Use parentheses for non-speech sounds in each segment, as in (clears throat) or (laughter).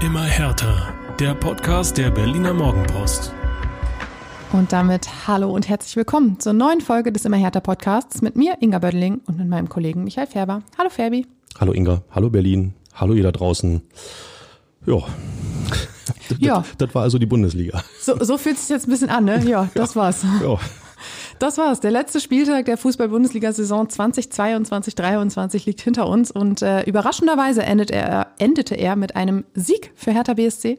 Immer härter. Der Podcast der Berliner Morgenpost. Und damit hallo und herzlich willkommen zur neuen Folge des Immer härter Podcasts mit mir, Inga Bödeling, und mit meinem Kollegen Michael Färber. Hallo Ferbi. Hallo Inga, hallo Berlin, hallo ihr da draußen. Ja. Das, Ja. das, das war also die Bundesliga. So, so fühlt es sich jetzt ein bisschen an, ne? Ja, das war's. Ja. Das war's. Der letzte Spieltag der Fußball-Bundesliga-Saison 2022-23 liegt hinter uns und äh, überraschenderweise endet er, endete er mit einem Sieg für Hertha BSC.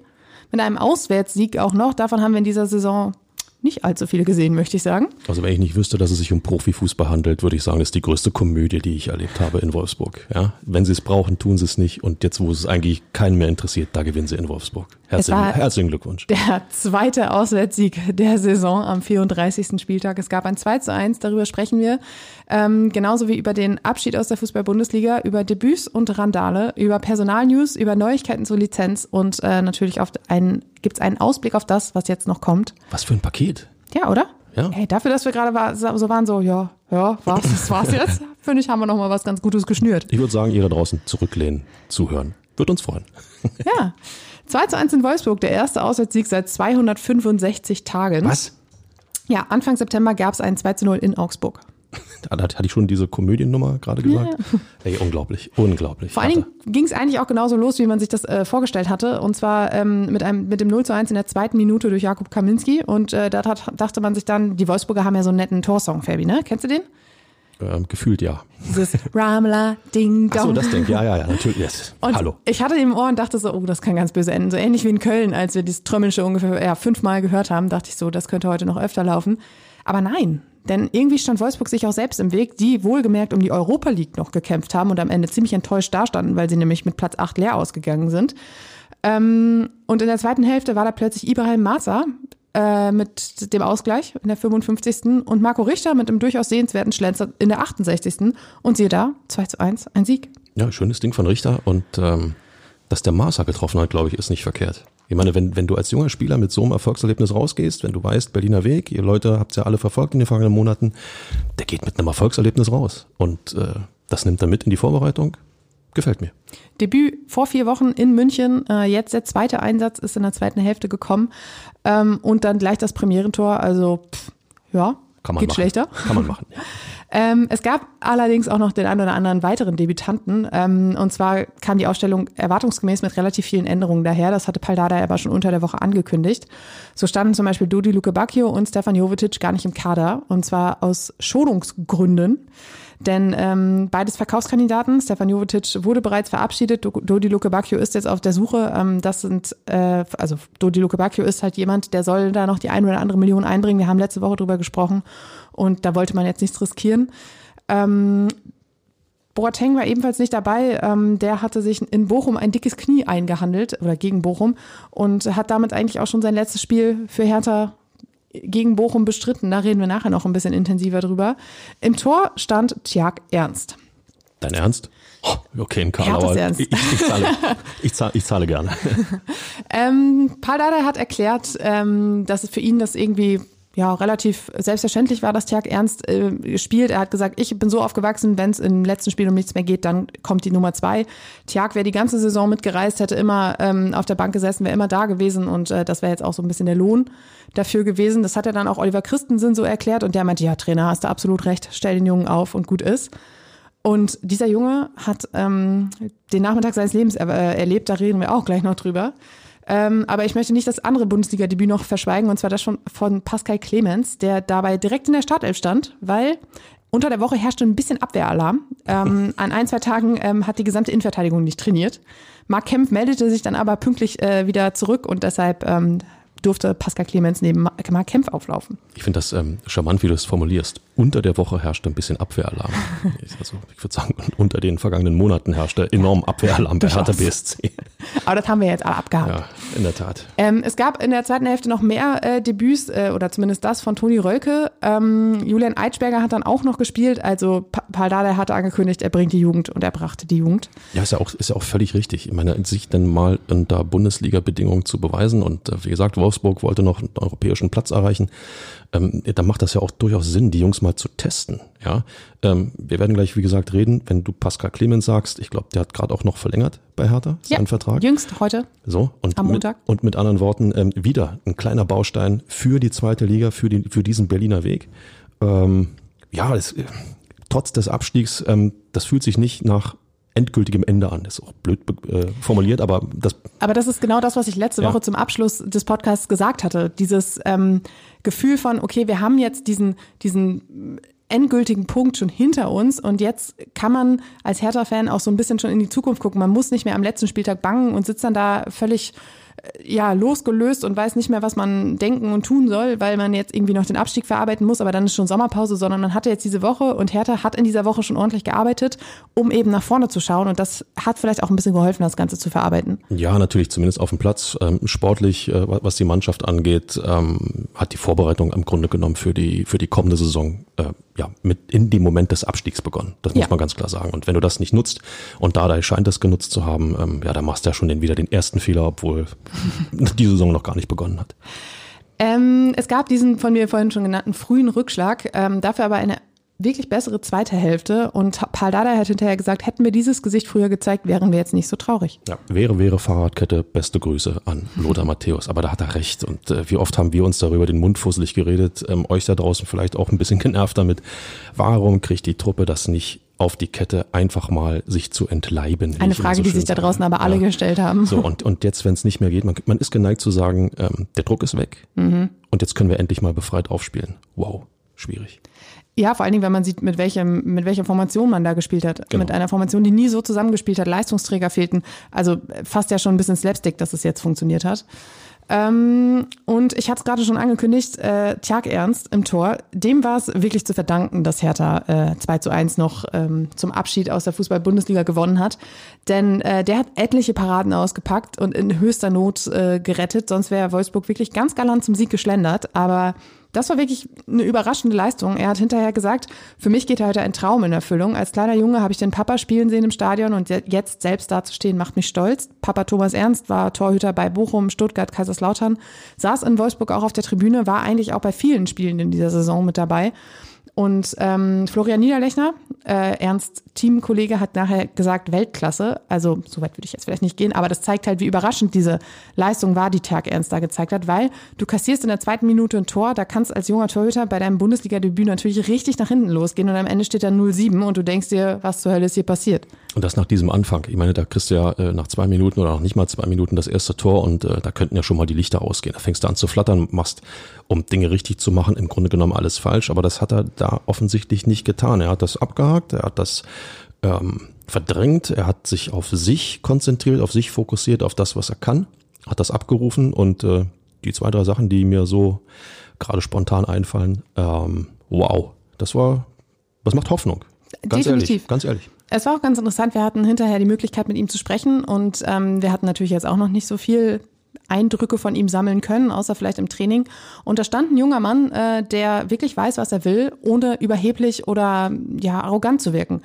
Mit einem Auswärtssieg auch noch. Davon haben wir in dieser Saison nicht allzu viele gesehen, möchte ich sagen. Also wenn ich nicht wüsste, dass es sich um Profifußball handelt, würde ich sagen, das ist die größte Komödie, die ich erlebt habe in Wolfsburg. Ja, wenn sie es brauchen, tun sie es nicht. Und jetzt, wo es eigentlich keinen mehr interessiert, da gewinnen sie in Wolfsburg. Herzlichen, herzlichen Glückwunsch. Der zweite Auswärtssieg der Saison am 34. Spieltag. Es gab ein 2 zu 1, darüber sprechen wir. Ähm, genauso wie über den Abschied aus der Fußball-Bundesliga, über Debüts und Randale, über Personalnews, über Neuigkeiten zur Lizenz und äh, natürlich auf einen, gibt's einen Ausblick auf das, was jetzt noch kommt. Was für ein Paket. Ja, oder? Ja. Hey, dafür, dass wir gerade war, so waren, so, ja, ja, was, das war's jetzt, (laughs) finde ich, haben wir noch mal was ganz Gutes geschnürt. Ich würde sagen, ihr da draußen zurücklehnen, zuhören. Wird uns freuen. Ja. (laughs) 2 zu 1 in Wolfsburg, der erste Auswärtssieg seit 265 Tagen. Was? Ja, Anfang September gab es ein 2 zu 0 in Augsburg. Da hatte ich schon diese Komödiennummer gerade gesagt. Ey, unglaublich, unglaublich. Vor allen Dingen ging es eigentlich auch genauso los, wie man sich das äh, vorgestellt hatte. Und zwar ähm, mit, einem, mit dem 0 zu 1 in der zweiten Minute durch Jakub Kaminski. Und äh, da dachte man sich dann, die Wolfsburger haben ja so einen netten Torsong, Fabi, ne? Kennst du den? Ähm, gefühlt ja. Dieses Ramla Ding Ach so, Dong. das Ding. Ja, ja, ja, natürlich. Yes. Und Hallo. ich hatte im Ohr und dachte so, oh, das kann ganz böse enden. So ähnlich wie in Köln, als wir dieses Trömmelsche ungefähr ja, fünfmal gehört haben, dachte ich so, das könnte heute noch öfter laufen. Aber nein, denn irgendwie stand Wolfsburg sich auch selbst im Weg, die wohlgemerkt um die Europa League noch gekämpft haben und am Ende ziemlich enttäuscht dastanden, weil sie nämlich mit Platz 8 leer ausgegangen sind. Ähm, und in der zweiten Hälfte war da plötzlich Ibrahim Maza äh, mit dem Ausgleich in der 55. und Marco Richter mit einem durchaus sehenswerten Schlenzer in der 68. Und siehe da, 2 zu 1, ein Sieg. Ja, schönes Ding von Richter und ähm, dass der Maßer getroffen hat, glaube ich, ist nicht verkehrt. Ich meine, wenn, wenn du als junger Spieler mit so einem Erfolgserlebnis rausgehst, wenn du weißt, Berliner Weg, ihr Leute habt ja alle verfolgt in den vergangenen Monaten, der geht mit einem Erfolgserlebnis raus. Und äh, das nimmt er mit in die Vorbereitung. Gefällt mir. Debüt vor vier Wochen in München. Äh, jetzt der zweite Einsatz ist in der zweiten Hälfte gekommen. Ähm, und dann gleich das Premierentor. Also, pff, ja, Kann man geht machen. schlechter. Kann man machen. Ja. (laughs) Ähm, es gab allerdings auch noch den einen oder anderen weiteren Debütanten. Ähm, und zwar kam die Ausstellung erwartungsgemäß mit relativ vielen Änderungen daher. Das hatte Paldada aber schon unter der Woche angekündigt. So standen zum Beispiel Dodi Luke Bacchio und Stefan Jovetic gar nicht im Kader. Und zwar aus Schonungsgründen. Denn ähm, beides Verkaufskandidaten. Stefan Jovetic wurde bereits verabschiedet. Do- Dodi Luke Bacchio ist jetzt auf der Suche. Ähm, das sind, äh, also Dodi Luke Bacchio ist halt jemand, der soll da noch die ein oder andere Million einbringen. Wir haben letzte Woche drüber gesprochen und da wollte man jetzt nichts riskieren. Ähm, Boateng war ebenfalls nicht dabei. Ähm, der hatte sich in Bochum ein dickes Knie eingehandelt oder gegen Bochum und hat damit eigentlich auch schon sein letztes Spiel für Hertha gegen Bochum bestritten. Da reden wir nachher noch ein bisschen intensiver drüber. Im Tor stand Tjag Ernst. Dein Ernst? Oh, okay, ein Karl, aber Ernst. ich, ich, zahle, ich, zahle, ich zahle gerne. (laughs) Ähm, Paul Dardai hat erklärt, ähm, dass es für ihn das irgendwie ja relativ selbstverständlich war, dass Tjag Ernst äh, spielt. Er hat gesagt, ich bin so aufgewachsen, wenn es im letzten Spiel um nichts mehr geht, dann kommt die Nummer zwei. Tjag wäre die ganze Saison mitgereist, hätte immer ähm, auf der Bank gesessen, wäre immer da gewesen und äh, das wäre jetzt auch so ein bisschen der Lohn dafür gewesen. Das hat er dann auch Oliver Christensen so erklärt und der meinte, ja Trainer, hast du absolut recht, stell den Jungen auf und gut ist. Und dieser Junge hat ähm, den Nachmittag seines Lebens er äh, erlebt, da reden wir auch gleich noch drüber. Ähm, aber ich möchte nicht das andere Bundesliga-Debüt noch verschweigen, und zwar das schon von Pascal Clemens, der dabei direkt in der Startelf stand, weil unter der Woche herrschte ein bisschen Abwehralarm. Ähm, (laughs) an ein, zwei Tagen ähm, hat die gesamte Innenverteidigung nicht trainiert. Marc Kempf meldete sich dann aber pünktlich äh, wieder zurück und deshalb ähm, durfte Pascal Clemens neben Ma- Marc Kempf auflaufen. Ich finde das ähm, charmant, wie du es formulierst. Unter der Woche herrschte ein bisschen Abwehralarm. (laughs) Also, ich würde sagen, unter den vergangenen Monaten herrschte enorm Abwehralarm bei (laughs) Hertha BSC. (laughs) Aber das haben wir jetzt alle abgehakt. Ja, in der Tat. Ähm, es gab in der zweiten Hälfte noch mehr äh, Debüts, äh, oder zumindest das von Toni Rölke. Ähm, Julian Eitschberger hat dann auch noch gespielt. Also Pa- Paul Dardai hatte angekündigt, er bringt die Jugend und er brachte die Jugend. Ja, ist ja auch, ist ja auch völlig richtig. Ich meine, sich dann mal unter Bundesliga-Bedingungen zu beweisen und äh, wie gesagt, Wolfsburg Wolfsburg wollte noch einen europäischen Platz erreichen. Ähm, da macht das ja auch durchaus Sinn, die Jungs mal zu testen. Ja, ähm, wir werden gleich, wie gesagt, reden, wenn du Pascal Clemens sagst. Ich glaube, der hat gerade auch noch verlängert bei Hertha seinen ja, Vertrag. Jüngst heute. So und am Montag. Mit, und mit anderen Worten ähm, wieder ein kleiner Baustein für die zweite Liga, für die für diesen Berliner Weg. Ähm, ja, es, trotz des Abstiegs, ähm, das fühlt sich nicht nach endgültigem Ende an. Das ist auch blöd äh, formuliert, aber das. Aber das ist genau das, was ich letzte ja. Woche zum Abschluss des Podcasts gesagt hatte. Dieses ähm, Gefühl von, okay, wir haben jetzt diesen, diesen endgültigen Punkt schon hinter uns und jetzt kann man als Hertha-Fan auch so ein bisschen schon in die Zukunft gucken. Man muss nicht mehr am letzten Spieltag bangen und sitzt dann da völlig ja, losgelöst und weiß nicht mehr, was man denken und tun soll, weil man jetzt irgendwie noch den Abstieg verarbeiten muss, aber dann ist schon Sommerpause, sondern man hatte jetzt diese Woche und Hertha hat in dieser Woche schon ordentlich gearbeitet, um eben nach vorne zu schauen und das hat vielleicht auch ein bisschen geholfen, das Ganze zu verarbeiten. Ja, natürlich, zumindest auf dem Platz. Ähm, sportlich, äh, was die Mannschaft angeht, ähm, hat die Vorbereitung im Grunde genommen für die, für die kommende Saison äh, ja, mit in dem Moment des Abstiegs begonnen. Das muss ja. man ganz klar sagen. Und wenn du das nicht nutzt und Dada scheint das genutzt zu haben, ähm, ja, dann machst du ja schon den, wieder den ersten Fehler, obwohl (laughs) die Saison noch gar nicht begonnen hat. Ähm, es gab diesen von mir vorhin schon genannten frühen Rückschlag, ähm, dafür aber eine wirklich bessere zweite Hälfte. Und Paul Dada hat hinterher gesagt, hätten wir dieses Gesicht früher gezeigt, wären wir jetzt nicht so traurig. Ja, wäre, wäre Fahrradkette, beste Grüße an Lothar Matthäus. Aber da hat er recht. Und äh, wie oft haben wir uns darüber den Mund fusselig geredet, ähm, euch da draußen vielleicht auch ein bisschen genervt damit. Warum kriegt die Truppe das nicht auf die Kette, einfach mal sich zu entleiben? Eine Frage, so die sich da draußen aber alle ja. gestellt haben. So, und, und jetzt, wenn es nicht mehr geht, man, man ist geneigt zu sagen, ähm, der Druck ist weg. Mhm. Und jetzt können wir endlich mal befreit aufspielen. Wow, schwierig. Ja, vor allen Dingen, wenn man sieht, mit, welchem, mit welcher Formation man da gespielt hat. Genau. Mit einer Formation, die nie so zusammengespielt hat, Leistungsträger fehlten. Also fast ja schon ein bisschen Slapstick, dass es jetzt funktioniert hat. Ähm, und ich hatte es gerade schon angekündigt, äh, Tjag Ernst im Tor, dem war es wirklich zu verdanken, dass Hertha äh, 2 zu 1 noch ähm, zum Abschied aus der Fußball-Bundesliga gewonnen hat. Denn äh, der hat etliche Paraden ausgepackt und in höchster Not äh, gerettet, sonst wäre Wolfsburg wirklich ganz galant zum Sieg geschlendert. Aber das war wirklich eine überraschende Leistung. Er hat hinterher gesagt, für mich geht heute ein Traum in Erfüllung. Als kleiner Junge habe ich den Papa spielen sehen im Stadion und jetzt selbst dazustehen macht mich stolz. Papa Thomas Ernst war Torhüter bei Bochum, Stuttgart, Kaiserslautern, saß in Wolfsburg auch auf der Tribüne, war eigentlich auch bei vielen Spielen in dieser Saison mit dabei. Und ähm, Florian Niederlechner, äh, Ernst Teamkollege, hat nachher gesagt Weltklasse. Also so weit würde ich jetzt vielleicht nicht gehen, aber das zeigt halt, wie überraschend diese Leistung war, die Tag Ernst da gezeigt hat, weil du kassierst in der zweiten Minute ein Tor, da kannst als junger Torhüter bei deinem Bundesliga-Debüt natürlich richtig nach hinten losgehen und am Ende steht da 0-7 und du denkst dir, was zur Hölle ist hier passiert. Und das nach diesem Anfang. Ich meine, da kriegst du ja äh, nach zwei Minuten oder noch nicht mal zwei Minuten das erste Tor und äh, da könnten ja schon mal die Lichter ausgehen. Da fängst du an zu flattern, machst, um Dinge richtig zu machen, im Grunde genommen alles falsch, aber das hat er da offensichtlich nicht getan. Er hat das abgehakt, er hat das ähm, verdrängt, er hat sich auf sich konzentriert, auf sich fokussiert, auf das, was er kann, hat das abgerufen und äh, die zwei, drei Sachen, die mir so gerade spontan einfallen, ähm, wow, das war, das macht Hoffnung. Ganz Definitiv. ehrlich, ganz ehrlich. Es war auch ganz interessant. Wir hatten hinterher die Möglichkeit, mit ihm zu sprechen und ähm, wir hatten natürlich jetzt auch noch nicht so viel Eindrücke von ihm sammeln können, außer vielleicht im Training. Und da stand ein junger Mann, äh, der wirklich weiß, was er will, ohne überheblich oder ja arrogant zu wirken.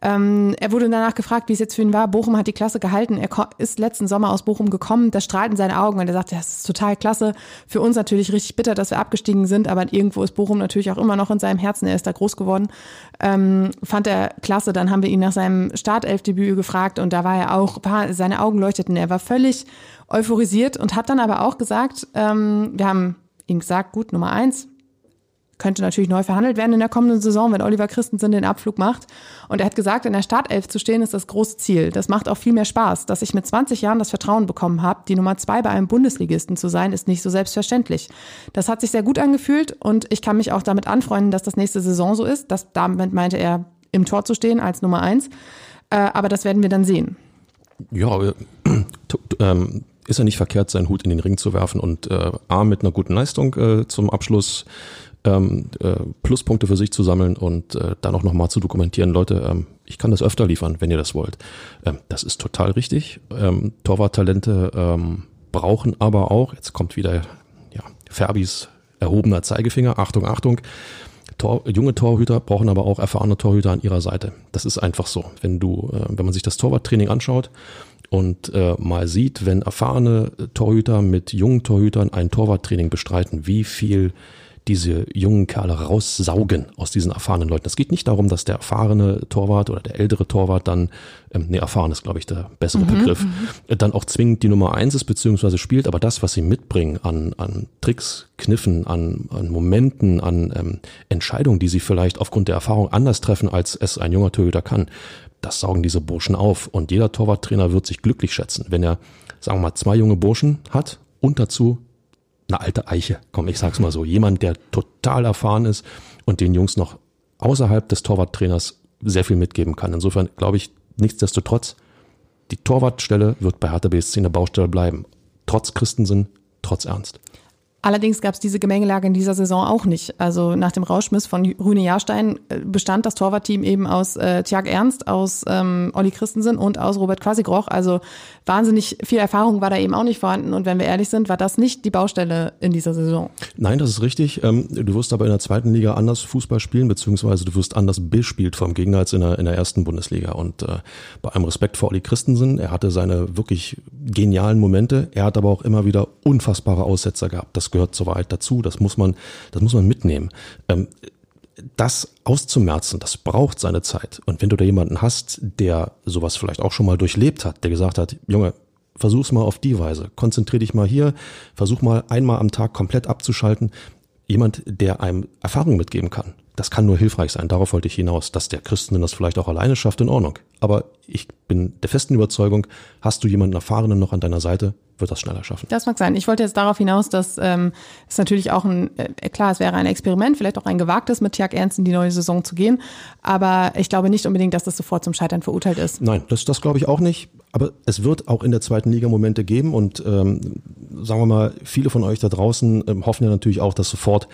Ähm, er wurde danach gefragt, wie es jetzt für ihn war. Bochum hat die Klasse gehalten. Er ist letzten Sommer aus Bochum gekommen. Das strahlt in seine Augen und er sagte, das ist total klasse. Für uns natürlich richtig bitter, dass wir abgestiegen sind, aber irgendwo ist Bochum natürlich auch immer noch in seinem Herzen. Er ist da groß geworden. Ähm, fand er klasse. Dann haben wir ihn nach seinem Startelfdebüt gefragt und da war er auch, seine Augen leuchteten. Er war völlig euphorisiert und hat dann aber auch gesagt, ähm, wir haben ihm gesagt, gut, Nummer eins, könnte natürlich neu verhandelt werden in der kommenden Saison, wenn Oliver Christensen den Abflug macht. Und er hat gesagt, in der Startelf zu stehen ist das große Ziel. Das macht auch viel mehr Spaß. Dass ich mit 20 Jahren das Vertrauen bekommen habe, die Nummer zwei bei einem Bundesligisten zu sein, ist nicht so selbstverständlich. Das hat sich sehr gut angefühlt und ich kann mich auch damit anfreunden, dass das nächste Saison so ist. Das, damit meinte er, im Tor zu stehen als Nummer eins. Äh, aber das werden wir dann sehen. Ja, äh, (clears throat) ähm, ist ja nicht verkehrt, seinen Hut in den Ring zu werfen und äh, A mit einer guten Leistung äh, zum Abschluss ähm, äh, Pluspunkte für sich zu sammeln und äh, dann auch nochmal zu dokumentieren, Leute, ähm, ich kann das öfter liefern, wenn ihr das wollt. Ähm, das ist total richtig. Ähm, Torwarttalente ähm, brauchen aber auch, jetzt kommt wieder ja, Ferbis erhobener Zeigefinger, Achtung, Achtung, Tor, junge Torhüter brauchen aber auch erfahrene Torhüter an ihrer Seite. Das ist einfach so. Wenn du, äh, wenn man sich das Torwarttraining anschaut und äh, mal sieht, wenn erfahrene Torhüter mit jungen Torhütern ein Torwarttraining bestreiten, wie viel diese jungen Kerle raussaugen aus diesen erfahrenen Leuten. Es geht nicht darum, dass der erfahrene Torwart oder der ältere Torwart dann, ähm, nee, erfahren ist, glaube ich, der bessere mhm, Begriff, mhm. dann auch zwingend die Nummer eins ist, beziehungsweise spielt, aber das, was sie mitbringen an, an Tricks, Kniffen, an, an Momenten, an ähm, Entscheidungen, die sie vielleicht aufgrund der Erfahrung anders treffen, als es ein junger Torhüter kann, das saugen diese Burschen auf. Und jeder Torwarttrainer wird sich glücklich schätzen, wenn er, sagen wir mal, zwei junge Burschen hat und dazu eine alte Eiche. Komm, ich sag's mal so. Jemand, der total erfahren ist und den Jungs noch außerhalb des Torwarttrainers sehr viel mitgeben kann. Insofern glaube ich, nichtsdestotrotz, die Torwartstelle wird bei Hertha BSC eine Baustelle bleiben. Trotz Christensen, trotz Ernst. Allerdings gab es diese Gemengelage in dieser Saison auch nicht. Also nach dem Rauschmiss von Rüne Jahrstein äh, bestand das Torwartteam eben aus äh, Tjag Ernst, aus ähm, Olli Christensen und aus Robert Quasigroch. Also wahnsinnig viel Erfahrung war da eben auch nicht vorhanden. Und wenn wir ehrlich sind, war das nicht die Baustelle in dieser Saison. Nein, das ist richtig. Ähm, du wirst aber in der zweiten Liga anders Fußball spielen, beziehungsweise du wirst anders bespielt vom Gegner als in der, in der ersten Bundesliga. Und äh, bei allem Respekt vor Olli Christensen, er hatte seine wirklich genialen Momente. Er hat aber auch immer wieder unfassbare Aussetzer gehabt. Das gehört zur Wahrheit dazu. Das muss man, das muss man mitnehmen. Ähm, das auszumerzen, das braucht seine Zeit. Und wenn du da jemanden hast, der sowas vielleicht auch schon mal durchlebt hat, der gesagt hat, Junge, versuch's mal auf die Weise, konzentrier dich mal hier, versuch mal einmal am Tag komplett abzuschalten. Jemand, der einem Erfahrung mitgeben kann. Das kann nur hilfreich sein. Darauf wollte ich hinaus. Dass der Christen das vielleicht auch alleine schafft, in Ordnung. Aber ich bin der festen Überzeugung, hast du jemanden Erfahrenen noch an deiner Seite, wird das schneller schaffen. Das mag sein. Ich wollte jetzt darauf hinaus, dass ähm, es natürlich auch ein, äh, klar, es wäre ein Experiment, vielleicht auch ein gewagtes, mit Tjag Ernst in die neue Saison zu gehen. Aber ich glaube nicht unbedingt, dass das sofort zum Scheitern verurteilt ist. Nein, das, das glaube ich auch nicht. Aber es wird auch in der zweiten Liga Momente geben und ähm, sagen wir mal, viele von euch da draußen ähm, hoffen ja natürlich auch, dass sofort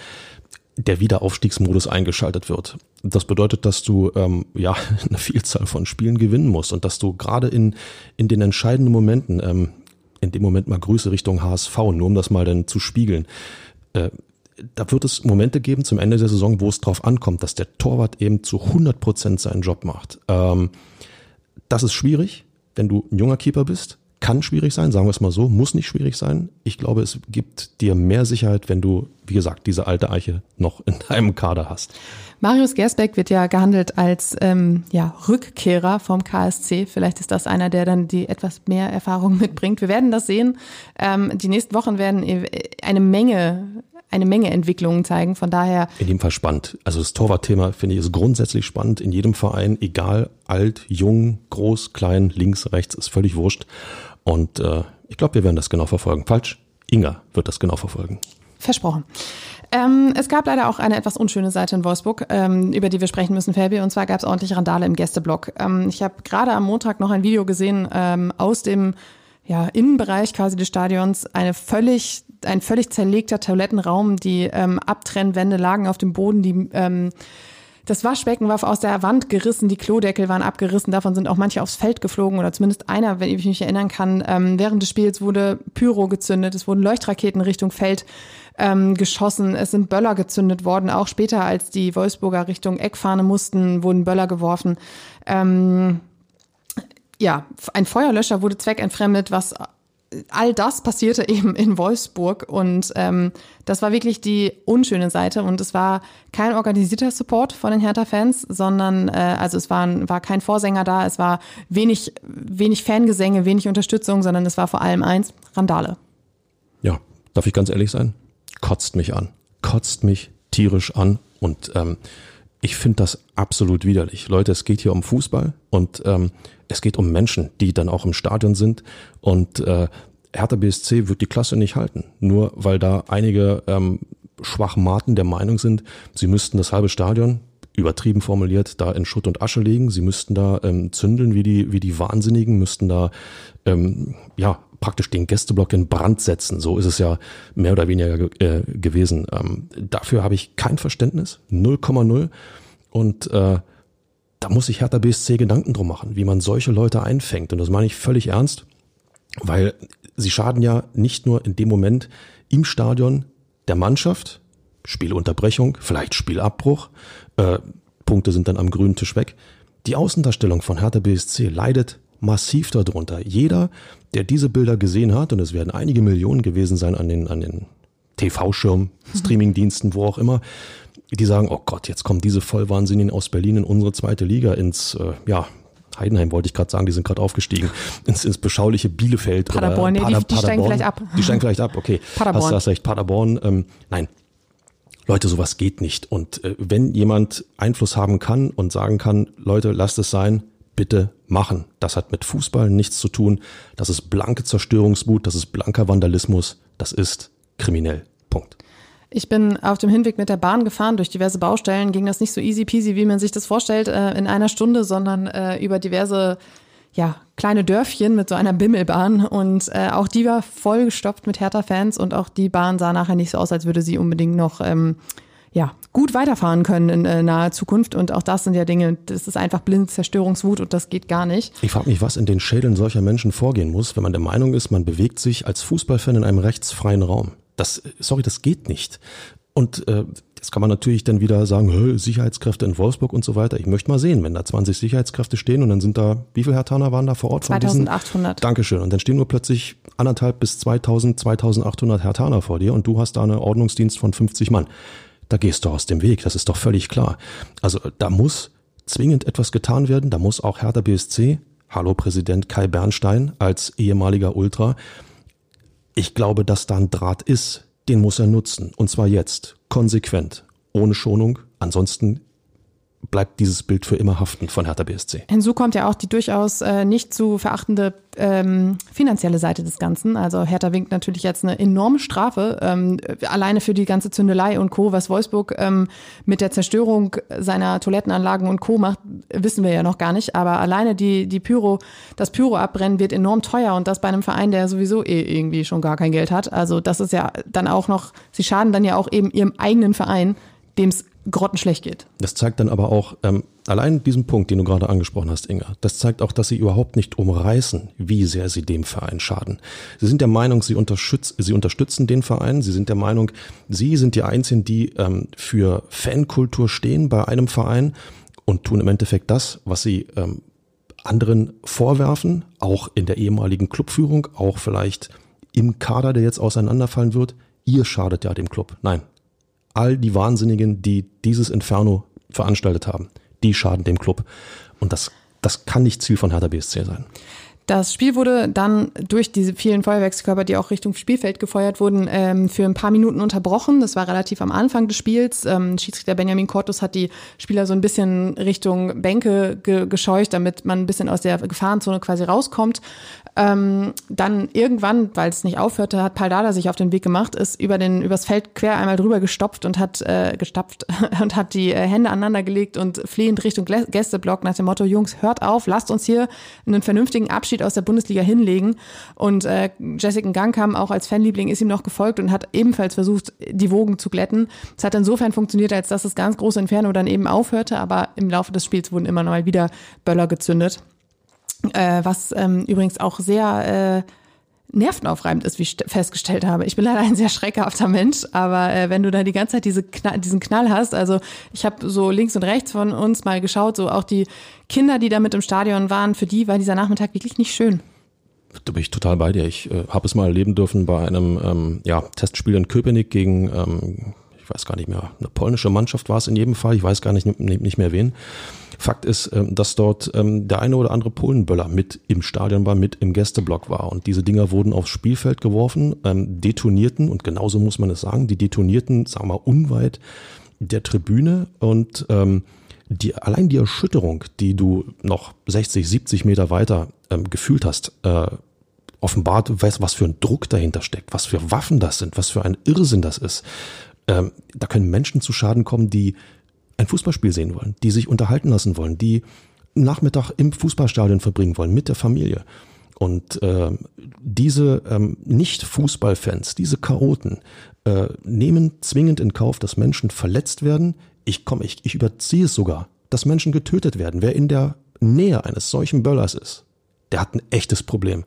der Wiederaufstiegsmodus eingeschaltet wird. Das bedeutet, dass du ähm, ja (laughs) eine Vielzahl von Spielen gewinnen musst und dass du gerade in, in den entscheidenden Momenten, ähm, in dem Moment mal Grüße Richtung HSV, nur um das mal dann zu spiegeln. Äh, da wird es Momente geben zum Ende der Saison, wo es darauf ankommt, dass der Torwart eben zu 100 Prozent seinen Job macht. Ähm, das ist schwierig, wenn du ein junger Keeper bist. Kann schwierig sein, sagen wir es mal so, muss nicht schwierig sein. Ich glaube, es gibt dir mehr Sicherheit, wenn du, wie gesagt, diese alte Eiche noch in (laughs) deinem Kader hast. Marius Gersbeck wird ja gehandelt als ähm, ja, Rückkehrer vom KSC. Vielleicht ist das einer, der dann die etwas mehr Erfahrung (laughs) mitbringt. Wir werden das sehen. Ähm, die nächsten Wochen werden eine Menge eine Menge Entwicklungen zeigen. Von daher. In dem Fall spannend. Also das Torwartthema finde ich ist grundsätzlich spannend in jedem Verein, egal alt, jung, groß, klein, links, rechts, ist völlig wurscht. Und äh, ich glaube, wir werden das genau verfolgen. Falsch? Inga wird das genau verfolgen. Versprochen. Ähm, es gab leider auch eine etwas unschöne Seite in Wolfsburg, ähm, über die wir sprechen müssen, Fabi. Und zwar gab es ordentlich Randale im Gästeblock. Ähm, ich habe gerade am Montag noch ein Video gesehen ähm, aus dem ja, Innenbereich quasi des Stadions. Eine völlig, ein völlig zerlegter Toilettenraum. Die ähm, Abtrennwände lagen auf dem Boden. Die ähm, das Waschbecken war aus der Wand gerissen, die Klodeckel waren abgerissen, davon sind auch manche aufs Feld geflogen oder zumindest einer, wenn ich mich erinnern kann. Ähm, während des Spiels wurde Pyro gezündet, es wurden Leuchtraketen Richtung Feld ähm, geschossen, es sind Böller gezündet worden, auch später als die Wolfsburger Richtung Eckfahne mussten, wurden Böller geworfen. Ähm, ja, ein Feuerlöscher wurde zweckentfremdet, was all das passierte (laughs) eben in Wolfsburg und ähm, das war wirklich die unschöne Seite und es war kein organisierter Support von den Hertha-Fans, sondern äh, also es war, war kein Vorsänger da, es war wenig, wenig Fangesänge, wenig Unterstützung, sondern es war vor allem eins, Randale. Ja, darf ich ganz ehrlich sein? Kotzt mich an. Kotzt mich tierisch an und ähm, ich finde das absolut widerlich. Leute, es geht hier um Fußball und ähm, es geht um Menschen, die dann auch im Stadion sind und äh, Hertha BSC wird die Klasse nicht halten, nur weil da einige ähm, Schwachmaten der Meinung sind, sie müssten das halbe Stadion übertrieben formuliert da in Schutt und Asche legen. Sie müssten da ähm, zündeln wie die wie die Wahnsinnigen, müssten da ähm, ja praktisch den Gästeblock in Brand setzen. So ist es ja mehr oder weniger äh, gewesen. Ähm, dafür habe ich kein Verständnis, 0,0 und äh, da muss sich Hertha BSC Gedanken drum machen, wie man solche Leute einfängt. Und das meine ich völlig ernst, weil sie schaden ja nicht nur in dem Moment im Stadion der Mannschaft, Spielunterbrechung, vielleicht Spielabbruch. Äh, Punkte sind dann am grünen Tisch weg. Die Außendarstellung von Hertha BSC leidet massiv darunter. Jeder, der diese Bilder gesehen hat, und es werden einige Millionen gewesen sein an den, an den TV-Schirm, Streamingdiensten, wo auch immer, die sagen, oh Gott, jetzt kommen diese Vollwahnsinnigen aus Berlin in unsere zweite Liga ins, äh, ja, Heidenheim wollte ich gerade sagen, die sind gerade aufgestiegen, ins, ins beschauliche Bielefeld. Paderborn, oder nee, Pader, die, die steigen gleich ab. Die steigen vielleicht ab, okay. (laughs) Paderborn. Hast, hast recht, Paderborn. Ähm, nein, Leute, sowas geht nicht. Und äh, wenn jemand Einfluss haben kann und sagen kann, Leute, lasst es sein, bitte machen. Das hat mit Fußball nichts zu tun. Das ist blanke Zerstörungswut, das ist blanker Vandalismus, das ist kriminell. Punkt. Ich bin auf dem Hinweg mit der Bahn gefahren. Durch diverse Baustellen ging das nicht so easy peasy, wie man sich das vorstellt, äh, in einer Stunde, sondern äh, über diverse ja, kleine Dörfchen mit so einer Bimmelbahn. Und äh, auch die war vollgestopft mit Hertha-Fans und auch die Bahn sah nachher nicht so aus, als würde sie unbedingt noch ähm, ja, gut weiterfahren können in äh, naher Zukunft. Und auch das sind ja Dinge, das ist einfach blind Zerstörungswut und das geht gar nicht. Ich frage mich, was in den Schädeln solcher Menschen vorgehen muss, wenn man der Meinung ist, man bewegt sich als Fußballfan in einem rechtsfreien Raum. Das, sorry, das geht nicht. Und äh, das kann man natürlich dann wieder sagen, Sicherheitskräfte in Wolfsburg und so weiter. Ich möchte mal sehen, wenn da 20 Sicherheitskräfte stehen und dann sind da, wie viele Hertaner waren da vor Ort? von diesen- 2800. Dankeschön. Und dann stehen nur plötzlich anderthalb bis 2000, 2800 Hertaner vor dir und du hast da einen Ordnungsdienst von 50 Mann. Da gehst du aus dem Weg, das ist doch völlig klar. Also da muss zwingend etwas getan werden, da muss auch Hertha BSC, hallo Präsident Kai Bernstein als ehemaliger Ultra, ich glaube, dass da ein Draht ist, den muss er nutzen. Und zwar jetzt, konsequent, ohne Schonung. Ansonsten bleibt dieses Bild für immer haften von Hertha BSC. Hinzu kommt ja auch die durchaus äh, nicht zu verachtende ähm, finanzielle Seite des Ganzen. Also Hertha winkt natürlich jetzt eine enorme Strafe, ähm, alleine für die ganze Zündelei und Co., was Wolfsburg ähm, mit der Zerstörung seiner Toilettenanlagen und Co. macht, wissen wir ja noch gar nicht. Aber alleine die, die Pyro, das Pyro-Abbrennen wird enorm teuer und das bei einem Verein, der sowieso eh irgendwie schon gar kein Geld hat. Also das ist ja dann auch noch, sie schaden dann ja auch eben ihrem eigenen Verein, dem es grottenschlecht geht. Das zeigt dann aber auch, ähm, allein diesen Punkt, den du gerade angesprochen hast, Inga, das zeigt auch, dass sie überhaupt nicht umreißen, wie sehr sie dem Verein schaden. Sie sind der Meinung, sie, unterstütz, sie unterstützen den Verein, sie sind der Meinung, sie sind die Einzigen, die ähm, für Fankultur stehen bei einem Verein und tun im Endeffekt das, was sie ähm, anderen vorwerfen, auch in der ehemaligen Clubführung, auch vielleicht im Kader, der jetzt auseinanderfallen wird. Ihr schadet ja dem Club. Nein, all die Wahnsinnigen, die dieses Inferno veranstaltet haben, die schaden dem Club. Und das, das kann nicht Ziel von Hertha BSC sein. Das Spiel wurde dann durch diese vielen Feuerwerkskörper, die auch Richtung Spielfeld gefeuert wurden, ähm, für ein paar Minuten unterbrochen. Das war relativ am Anfang des Spiels. Ähm, Schiedsrichter Benjamin Cortus hat die Spieler so ein bisschen Richtung Bänke ge gescheucht, damit man ein bisschen aus der Gefahrenzone quasi rauskommt. Ähm, dann irgendwann, weil es nicht aufhörte, hat Paldada sich auf den Weg gemacht, ist über den übers Feld quer einmal drüber gestopft und hat äh, gestapft (laughs) und hat die äh, Hände aneinander gelegt und flehend Richtung Gästeblock nach dem Motto: Jungs, hört auf, lasst uns hier einen vernünftigen Abschied aus der Bundesliga hinlegen. Und äh, Jessica Gangkam auch als Fanliebling ist ihm noch gefolgt und hat ebenfalls versucht, die Wogen zu glätten. Es hat insofern funktioniert, als dass das ganz große Inferno dann eben aufhörte, aber im Laufe des Spiels wurden immer mal wieder Böller gezündet äh, was ähm, übrigens auch sehr äh, nervenaufreibend ist, wie ich st- festgestellt habe. Ich bin leider ein sehr schreckhafter Mensch, aber äh, wenn du da die ganze Zeit diese Knall, diesen Knall hast, also ich habe so links und rechts von uns mal geschaut, so auch die Kinder, die da mit im Stadion waren, für die war dieser Nachmittag wirklich nicht schön. Da bin ich total bei dir. Ich äh, habe es mal erleben dürfen bei einem ähm, ja, Testspiel in Köpenick gegen, ähm, ich weiß gar nicht mehr, eine polnische Mannschaft war es in jedem Fall, ich weiß gar nicht, nicht mehr wen. Fakt ist, ähm, dass dort ähm, der eine oder andere Polenböller mit im Stadion war, mit im Gästeblock war. Und diese Dinger wurden aufs Spielfeld geworfen, ähm, detonierten, und genauso muss man es sagen, die detonierten, sagen wir mal, unweit der Tribüne und die, allein die Erschütterung, die du noch 60, 70 Meter weiter ähm, gefühlt hast, äh, offenbart, weißt, was für ein Druck dahinter steckt, was für Waffen das sind, was für ein Irrsinn das ist. Ähm, da können Menschen zu Schaden kommen, die ein Fußballspiel sehen wollen, die sich unterhalten lassen wollen, die Nachmittag im Fußballstadion verbringen wollen mit der Familie. Und äh, diese ähm, Nicht-Fußballfans, diese Chaoten, äh, nehmen zwingend in Kauf, dass Menschen verletzt werden. Ich komme, ich, ich überziehe es sogar, dass Menschen getötet werden. Wer in der Nähe eines solchen Böllers ist, der hat ein echtes Problem.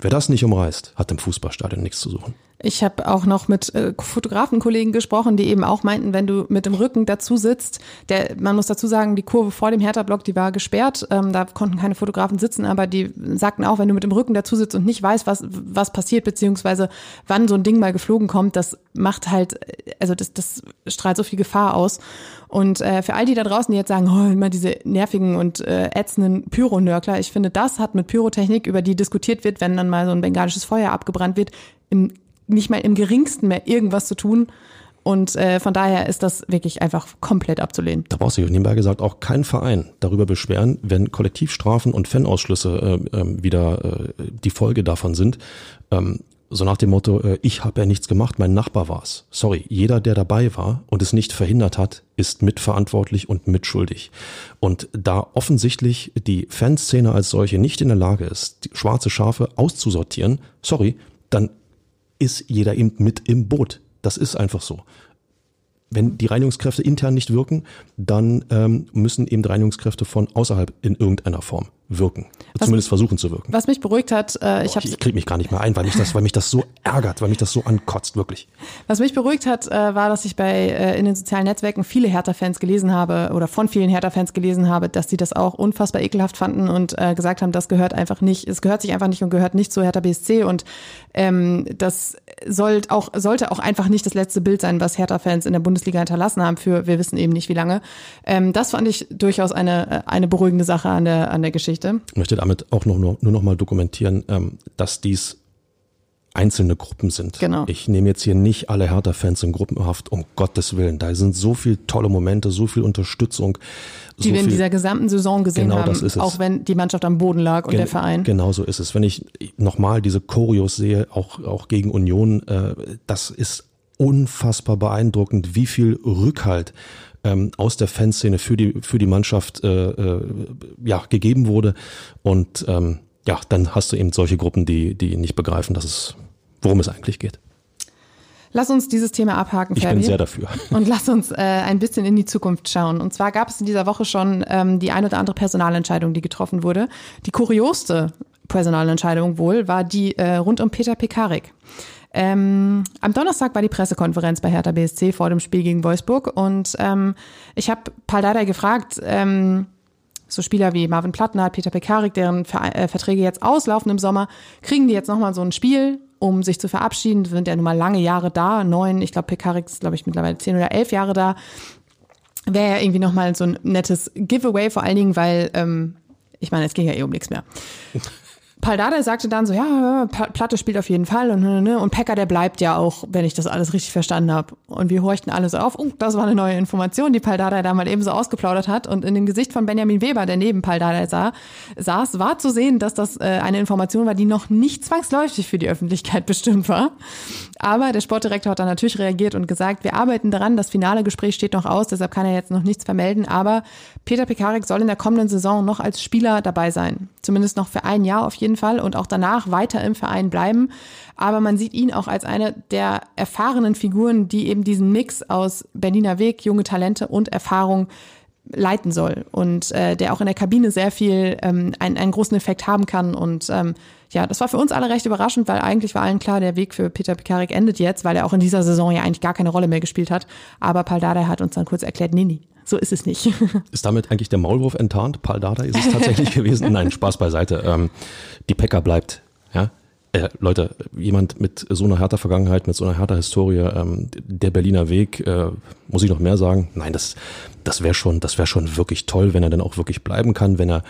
Wer das nicht umreißt, hat im Fußballstadion nichts zu suchen. Ich habe auch noch mit äh, Fotografenkollegen gesprochen, die eben auch meinten, wenn du mit dem Rücken dazu sitzt, der, man muss dazu sagen, die Kurve vor dem Hertha-Block, die war gesperrt, ähm, da konnten keine Fotografen sitzen, aber die sagten auch, wenn du mit dem Rücken dazu sitzt und nicht weißt, was, was passiert, beziehungsweise wann so ein Ding mal geflogen kommt, das macht halt, also das, das strahlt so viel Gefahr aus. Und äh, für all die da draußen, die jetzt sagen, oh, immer diese nervigen und äh, ätzenden Pyronörkler, ich finde, das hat mit Pyrotechnik, über die diskutiert wird, wenn dann mal so ein bengalisches Feuer abgebrannt wird, im nicht mal im geringsten mehr irgendwas zu tun. Und äh, von daher ist das wirklich einfach komplett abzulehnen. Da braucht sich nebenbei gesagt auch kein Verein darüber beschweren, wenn Kollektivstrafen und Fanausschlüsse äh, äh, wieder die Folge davon sind. Ähm, so nach dem Motto, äh, ich habe ja nichts gemacht, mein Nachbar war's. Sorry, jeder, der dabei war und es nicht verhindert hat, ist mitverantwortlich und mitschuldig. Und da offensichtlich die Fanszene als solche nicht in der Lage ist, schwarze Schafe auszusortieren, sorry, dann ist jeder eben mit im Boot. Das ist einfach so. Wenn die Reinigungskräfte intern nicht wirken, dann ähm, müssen eben Reinigungskräfte von außerhalb in irgendeiner Form wirken. Was, Zumindest versuchen zu wirken. Was mich beruhigt hat, äh, ich, Boah, ich kriege mich gar nicht mehr ein, weil mich das, weil mich das so ärgert, weil mich das so ankotzt, wirklich. Was mich beruhigt hat, äh, war, dass ich bei äh, in den sozialen Netzwerken viele Hertha-Fans gelesen habe oder von vielen Hertha-Fans gelesen habe, dass sie das auch unfassbar ekelhaft fanden und äh, gesagt haben, das gehört einfach nicht, es gehört sich einfach nicht und gehört nicht zu Hertha BSC und ähm, das soll auch, sollte auch einfach nicht das letzte Bild sein, was Hertha-Fans in der Bundesliga hinterlassen haben für wir wissen eben nicht wie lange. Ähm, das fand ich durchaus eine, eine beruhigende Sache an der, an der Geschichte. Ich möchte damit auch noch, nur, nur noch mal dokumentieren, ähm, dass dies einzelne Gruppen sind. Genau. Ich nehme jetzt hier nicht alle Hertha-Fans in Gruppenhaft, um Gottes Willen. Da sind so viele tolle Momente, so viel Unterstützung. Die so wir in dieser gesamten Saison gesehen Genau, haben, das ist es. auch wenn die Mannschaft am Boden lag und Gen- der Verein. Genau so ist es. Wenn ich nochmal diese Choreos sehe, auch, auch gegen Union, äh, das ist unfassbar beeindruckend, wie viel Rückhalt ähm, aus der Fanszene für die, für die Mannschaft äh, äh, ja, gegeben wurde. Und ähm, ja, dann hast du eben solche Gruppen, die, die nicht begreifen, dass es, worum es eigentlich geht. Lass uns dieses Thema abhaken, Ich Ferdi. bin sehr dafür. (laughs) Und lass uns äh, ein bisschen in die Zukunft schauen. Und zwar gab es in dieser Woche schon ähm, die ein oder andere Personalentscheidung, die getroffen wurde. Die kuriosste Personalentscheidung wohl war die äh, rund um Peter Pekarik. Ähm, am Donnerstag war die Pressekonferenz bei Hertha BSC vor dem Spiel gegen Wolfsburg und ähm, ich habe Paul Dardai gefragt, ähm, so Spieler wie Marvin Plattenhardt, Peter Pekarik, deren Ver äh, Verträge jetzt auslaufen im Sommer, kriegen die jetzt nochmal so ein Spiel, um sich zu verabschieden. Sind ja nun mal lange Jahre da, neun, ich glaube Pekarik ist, glaube ich, mittlerweile zehn oder elf Jahre da. Wäre ja irgendwie nochmal so ein nettes Giveaway, vor allen Dingen, weil, ähm, ich meine, es ging ja eh um nichts mehr. (laughs) Paul Dardai sagte dann so, ja, Platte spielt auf jeden Fall und, ne, ne, und Pekka, der bleibt ja auch, wenn ich das alles richtig verstanden habe. Und wir horchten alle so auf, oh, das war eine neue Information, die Paul Dardai da mal eben so ausgeplaudert hat. Und in dem Gesicht von Benjamin Weber, der neben Paul Dardai sah, saß, war zu sehen, dass das äh, eine Information war, die noch nicht zwangsläufig für die Öffentlichkeit (laughs) bestimmt war. Aber der Sportdirektor hat dann natürlich reagiert und gesagt, wir arbeiten daran, das finale Gespräch steht noch aus, deshalb kann er jetzt noch nichts vermelden. Aber Peter Pekarik soll in der kommenden Saison noch als Spieler dabei sein. Zumindest noch für ein Jahr auf jeden Fall und auch danach weiter im Verein bleiben. Aber man sieht ihn auch als eine der erfahrenen Figuren, die eben diesen Mix aus Berliner Weg, junge Talente und Erfahrung leiten soll und äh, der auch in der Kabine sehr viel ähm, einen, einen großen Effekt haben kann. Und ähm, ja, das war für uns alle recht überraschend, weil eigentlich war allen klar, der Weg für Peter Pekarik endet jetzt, weil er auch in dieser Saison ja eigentlich gar keine Rolle mehr gespielt hat. Aber Paul Dardai hat uns dann kurz erklärt, nee, nee, so ist es nicht. (laughs) Ist damit eigentlich der Maulwurf enttarnt? Paul Dada ist es tatsächlich (laughs) gewesen? Nein, Spaß beiseite. Ähm, die Pekka bleibt. Ja? Äh, Leute, jemand mit so einer härter Vergangenheit, mit so einer härter Historie, ähm, der Berliner Weg, äh, muss ich noch mehr sagen? Nein, das, das wäre schon, das wäre schon wirklich toll, wenn er dann auch wirklich bleiben kann, wenn er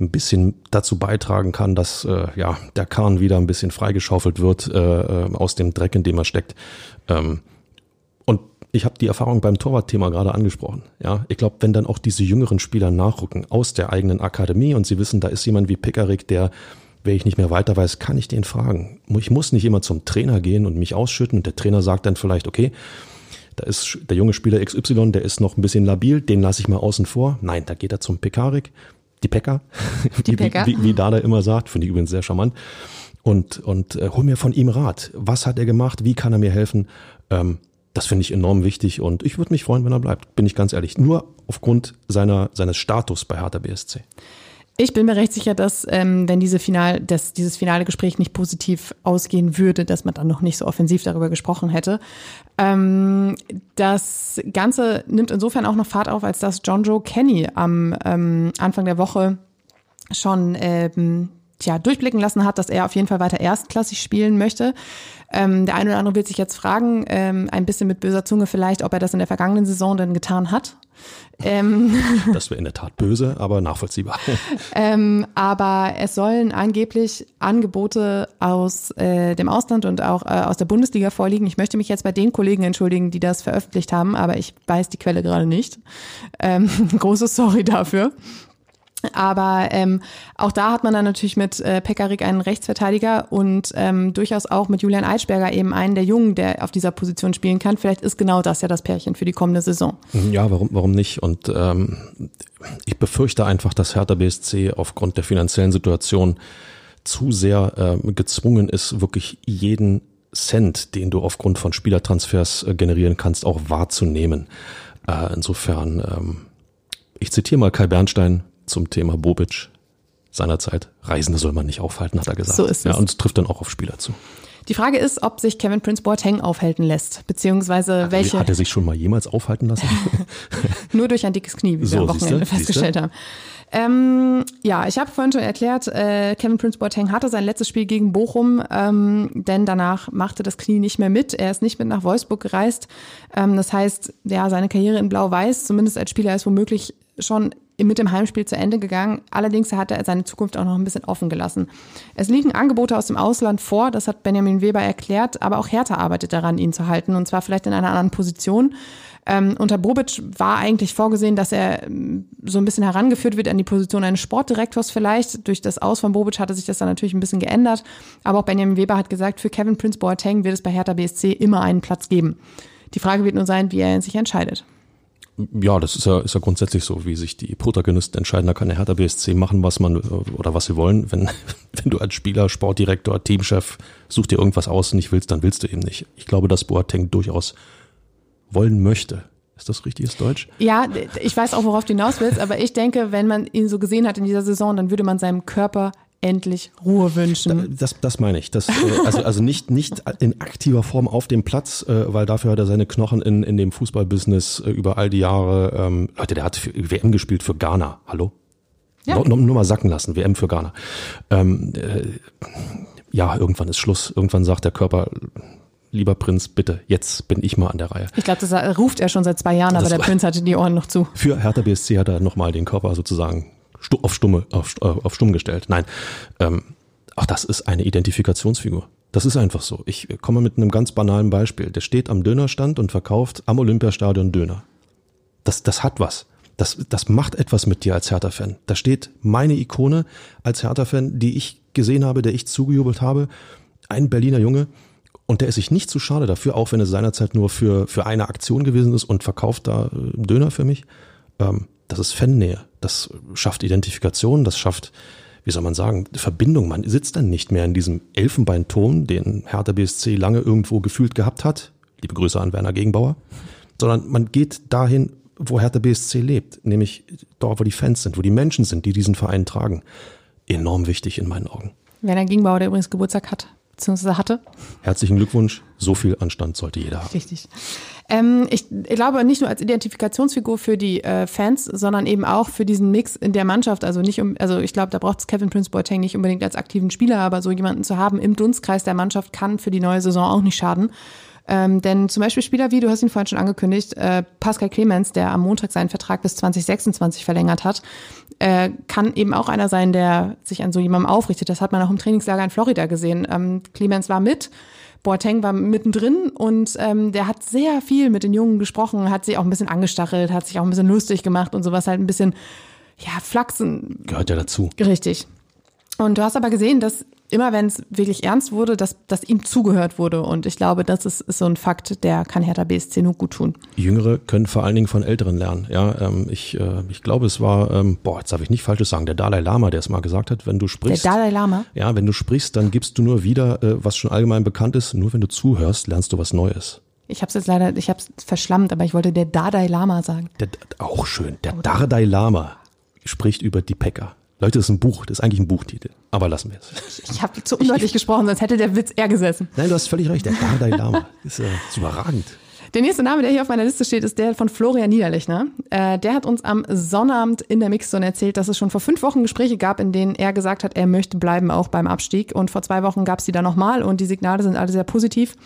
ein bisschen dazu beitragen kann, dass äh, ja der Kahn wieder ein bisschen freigeschaufelt wird äh, äh, aus dem Dreck, in dem er steckt. Ähm, ich habe die Erfahrung beim Torwartthema gerade angesprochen. Ja, ich glaube, wenn dann auch diese jüngeren Spieler nachrücken aus der eigenen Akademie und sie wissen, da ist jemand wie Pickerick, der, wenn ich nicht mehr weiter weiß, kann ich den fragen. Ich muss nicht immer zum Trainer gehen und mich ausschütten und der Trainer sagt dann vielleicht, okay, da ist der junge Spieler XY, der ist noch ein bisschen labil, den lasse ich mal außen vor. Nein, da geht er zum Pekarik, die Pekka, Die wie, wie, wie Dada immer sagt, finde ich übrigens sehr charmant. Und, und äh, hol mir von ihm Rat. Was hat er gemacht? Wie kann er mir helfen? Ähm, das finde ich enorm wichtig und ich würde mich freuen, wenn er bleibt, bin ich ganz ehrlich. Nur aufgrund seiner, seines Status bei Hertha BSC. Ich bin mir recht sicher, dass ähm, wenn diese Final, dass dieses finale Gespräch nicht positiv ausgehen würde, dass man dann noch nicht so offensiv darüber gesprochen hätte. Ähm, das Ganze nimmt insofern auch noch Fahrt auf, als dass John Joe Kenny am ähm, Anfang der Woche schon ähm, tja, durchblicken lassen hat, dass er auf jeden Fall weiter erstklassig spielen möchte. Ähm, der eine oder andere wird sich jetzt fragen, ähm, ein bisschen mit böser Zunge vielleicht, ob er das in der vergangenen Saison denn getan hat. Ähm, (laughs) das wäre in der Tat böse, aber nachvollziehbar. (laughs) ähm, aber es sollen angeblich Angebote aus äh, dem Ausland und auch äh, aus der Bundesliga vorliegen. Ich möchte mich jetzt bei den Kollegen entschuldigen, die das veröffentlicht haben, aber ich weiß die Quelle gerade nicht. Ähm, (laughs) großes Sorry dafür. Aber ähm, auch da hat man dann natürlich mit äh, Pekarik einen Rechtsverteidiger und ähm, durchaus auch mit Julian Eitschberger eben einen der Jungen, der auf dieser Position spielen kann. Vielleicht ist genau das ja das Pärchen für die kommende Saison. Ja, warum, warum nicht? Und ähm, ich befürchte einfach, dass Hertha BSC aufgrund der finanziellen Situation zu sehr äh, gezwungen ist, wirklich jeden Cent, den du aufgrund von Spielertransfers äh, generieren kannst, auch wahrzunehmen. Äh, insofern, ähm, ich zitiere mal Kai Bernstein, zum Thema Bobic seinerzeit. Reisende soll man nicht aufhalten, hat er gesagt. So ist es. Ja, und es trifft dann auch auf Spieler zu. Die Frage ist, ob sich Kevin Prince Boateng aufhalten lässt, beziehungsweise hat welche. Hat er sich schon mal jemals aufhalten lassen? (laughs) Nur durch ein dickes Knie, wie so, wir am Wochenende festgestellt haben. Ähm, ja, ich habe vorhin schon erklärt, äh, Kevin Prince Boateng hatte sein letztes Spiel gegen Bochum, ähm, denn danach machte das Knie nicht mehr mit. Er ist nicht mit nach Wolfsburg gereist. Ähm, das heißt, ja, seine Karriere in Blau-Weiß, zumindest als Spieler, ist womöglich schon mit dem Heimspiel zu Ende gegangen. Allerdings hat er seine Zukunft auch noch ein bisschen offen gelassen. Es liegen Angebote aus dem Ausland vor, das hat Benjamin Weber erklärt, aber auch Hertha arbeitet daran, ihn zu halten und zwar vielleicht in einer anderen Position. Ähm, unter Bobic war eigentlich vorgesehen, dass er ähm, so ein bisschen herangeführt wird an die Position eines Sportdirektors vielleicht. Durch das Aus von Bobic hatte sich das dann natürlich ein bisschen geändert. Aber auch Benjamin Weber hat gesagt, für Kevin Prince Boateng wird es bei Hertha BSC immer einen Platz geben. Die Frage wird nur sein, wie er sich entscheidet. Ja, das ist ja, ist ja grundsätzlich so, wie sich die Protagonisten entscheiden. Da kann der Hertha BSC machen, was man oder was sie wollen. Wenn, (laughs) wenn du als Spieler, Sportdirektor, Teamchef, such dir irgendwas aus und nicht willst, dann willst du eben nicht. Ich glaube, dass Boateng durchaus wollen möchte. Ist das richtiges Deutsch? Ja, ich weiß auch, worauf du hinaus willst, aber ich denke, wenn man ihn so gesehen hat in dieser Saison, dann würde man seinem Körper endlich Ruhe wünschen. Das, das meine ich. Das, äh, also, also nicht, nicht in aktiver Form auf dem Platz, äh, weil dafür hat er seine Knochen in, in dem Fußballbusiness äh, über all die Jahre. Ähm, Leute, der hat für WM gespielt für Ghana. Hallo? Ja. Nur, nur mal sacken lassen, WM für Ghana. Ähm, äh, ja, irgendwann ist Schluss. Irgendwann sagt der Körper, lieber Prinz, bitte, jetzt bin ich mal an der Reihe. Ich glaube, das ruft er schon seit zwei Jahren, aber das der (laughs) Prinz hatte die Ohren noch zu. Für Hertha BSC hat er nochmal den Körper sozusagen auf, Stumme, auf, äh, auf stumm gestellt. Nein, ähm, auch das ist eine Identifikationsfigur. Das ist einfach so. Ich komme mit einem ganz banalen Beispiel. Der steht am Dönerstand und verkauft am Olympiastadion Döner. Das, das hat was. Das, das macht etwas mit dir als Hertha-Fan. Da steht meine Ikone als Hertha-Fan, die ich gesehen habe, der ich zugejubelt habe. Ein Berliner Junge. Und der ist sich nicht zu schade dafür, auch wenn es seinerzeit nur für, für eine Aktion gewesen ist und verkauft da äh, Döner für mich. Ähm, das ist Fannähe. Das schafft Identifikation, das schafft, wie soll man sagen, Verbindung. Man sitzt dann nicht mehr in diesem Elfenbeinturm, den Hertha BSC lange irgendwo gefühlt gehabt hat. Liebe Grüße an Werner Gegenbauer. Sondern man geht dahin, wo Hertha BSC lebt, nämlich dort, wo die Fans sind, wo die Menschen sind, die diesen Verein tragen. Enorm wichtig in meinen Augen. Werner Gegenbauer, der übrigens Geburtstag hat beziehungsweise hatte. Herzlichen Glückwunsch. So viel Anstand sollte jeder haben. Richtig. Ähm, ich, ich, glaube nicht nur als Identifikationsfigur für die äh, Fans, sondern eben auch für diesen Mix in der Mannschaft. Also nicht um, also ich glaube, da braucht es Kevin Prince Boateng nicht unbedingt als aktiven Spieler, aber so jemanden zu haben im Dunstkreis der Mannschaft kann für die neue Saison auch nicht schaden. Ähm, denn zum Beispiel Spieler wie, du hast ihn vorhin schon angekündigt, äh, Pascal Clemens, der am Montag seinen Vertrag bis 2026 verlängert hat, äh, kann eben auch einer sein, der sich an so jemandem aufrichtet. Das hat man auch im Trainingslager in Florida gesehen. Ähm, Clemens war mit, Boateng war mittendrin und ähm, der hat sehr viel mit den Jungen gesprochen, hat sie auch ein bisschen angestachelt, hat sich auch ein bisschen lustig gemacht und sowas halt ein bisschen, ja, flachsen. Gehört ja dazu. Richtig. Und du hast aber gesehen, dass immer wenn es wirklich ernst wurde, dass, dass ihm zugehört wurde. Und ich glaube, das ist, ist so ein Fakt, der kann Hertha BSC nur gut tun. Jüngere können vor allen Dingen von Älteren lernen. Ja, ähm, ich, äh, ich glaube, es war, ähm, boah, jetzt darf ich nicht Falsches sagen, der Dalai Lama, der es mal gesagt hat, wenn du sprichst. Der Dalai Lama? Ja, wenn du sprichst, dann gibst du nur wieder, äh, was schon allgemein bekannt ist. Nur wenn du zuhörst, lernst du was Neues. Ich habe es jetzt leider, ich habe es verschlammt, aber ich wollte der Dalai Lama sagen. Der, auch schön. Der Dalai Lama spricht über die Pekka. Leute, das ist ein Buch, das ist eigentlich ein Buchtitel. Aber lassen wir es. Ich habe zu undeutlich gesprochen, sonst hätte der Witz eher gesessen. Nein, du hast völlig recht. Der Dalai Lama ist, äh, ist überragend. Der nächste Name, der hier auf meiner Liste steht, ist der von Florian Niederlechner. Äh, der hat uns am Sonnabend in der Mixzone erzählt, dass es schon vor fünf Wochen Gespräche gab, in denen er gesagt hat, er möchte bleiben, auch beim Abstieg. Und vor zwei Wochen gab es die dann nochmal und die Signale sind alle sehr positiv.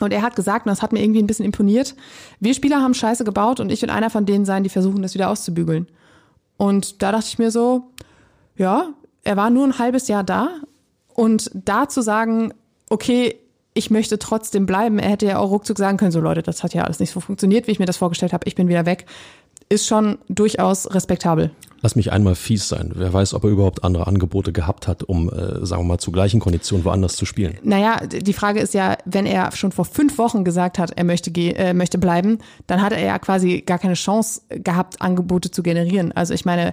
Und er hat gesagt, und das hat mir irgendwie ein bisschen imponiert, wir Spieler haben Scheiße gebaut und ich will einer von denen sein, die versuchen, das wieder auszubügeln. Und da dachte ich mir so, ja, er war nur ein halbes Jahr da und da zu sagen, okay, ich möchte trotzdem bleiben. Er hätte ja auch ruckzuck sagen können, so Leute, das hat ja alles nicht so funktioniert, wie ich mir das vorgestellt habe, ich bin wieder weg. Ist schon durchaus respektabel. Lass mich einmal fies sein. Wer weiß, ob er überhaupt andere Angebote gehabt hat, um, äh, sagen wir mal, zu gleichen Konditionen woanders zu spielen. Naja, die Frage ist ja, wenn er schon vor fünf Wochen gesagt hat, er möchte, äh, möchte bleiben, dann hat er ja quasi gar keine Chance gehabt, Angebote zu generieren. Also ich meine,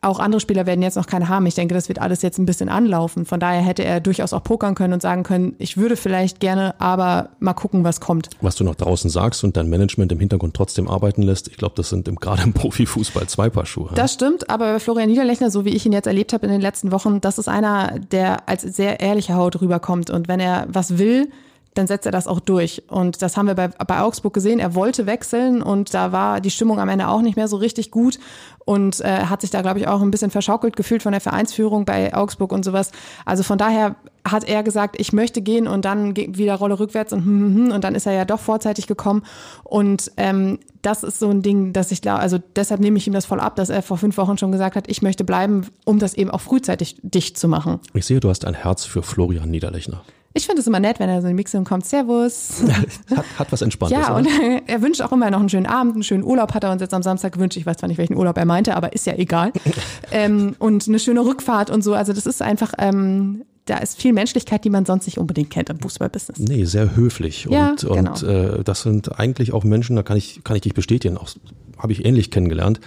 auch andere Spieler werden jetzt noch keine haben. Ich denke, das wird alles jetzt ein bisschen anlaufen. Von daher hätte er durchaus auch pokern können und sagen können, ich würde vielleicht gerne, aber mal gucken, was kommt. Was du noch draußen sagst und dein Management im Hintergrund trotzdem arbeiten lässt, ich glaube, das sind im, gerade im Profifußball zwei Paar Schuhe. Das stimmt, aber bei Florian Niederlechner, so wie ich ihn jetzt erlebt habe in den letzten Wochen, das ist einer, der als sehr ehrliche Haut rüberkommt. Und wenn er was will, dann setzt er das auch durch. Und das haben wir bei, bei Augsburg gesehen. Er wollte wechseln und da war die Stimmung am Ende auch nicht mehr so richtig gut und äh, hat sich da, glaube ich, auch ein bisschen verschaukelt gefühlt von der Vereinsführung bei Augsburg und sowas. Also von daher hat er gesagt, ich möchte gehen und dann wieder Rolle rückwärts und hm, hm, hm, und dann ist er ja doch vorzeitig gekommen und ähm, das ist so ein Ding, dass ich glaube, also deshalb nehme ich ihm das voll ab, dass er vor fünf Wochen schon gesagt hat, ich möchte bleiben, um das eben auch frühzeitig dicht zu machen. Ich sehe, du hast ein Herz für Florian Niederlechner. Ich finde es immer nett, wenn er so in die Mixung kommt. Servus. (laughs) hat, hat was Entspanntes. Ja, und (laughs) er wünscht auch immer noch einen schönen Abend, einen schönen Urlaub hat er uns jetzt am Samstag gewünscht. Ich weiß zwar nicht, welchen Urlaub er meinte, aber ist ja egal. (laughs) ähm, und eine schöne Rückfahrt und so. Also das ist einfach, ähm, da ist viel Menschlichkeit, die man sonst nicht unbedingt kennt im Fußballbusiness. Nee, sehr höflich. Ja, und genau. und äh, das sind eigentlich auch Menschen, da kann ich, kann ich dich bestätigen, auch habe ich ähnlich kennengelernt.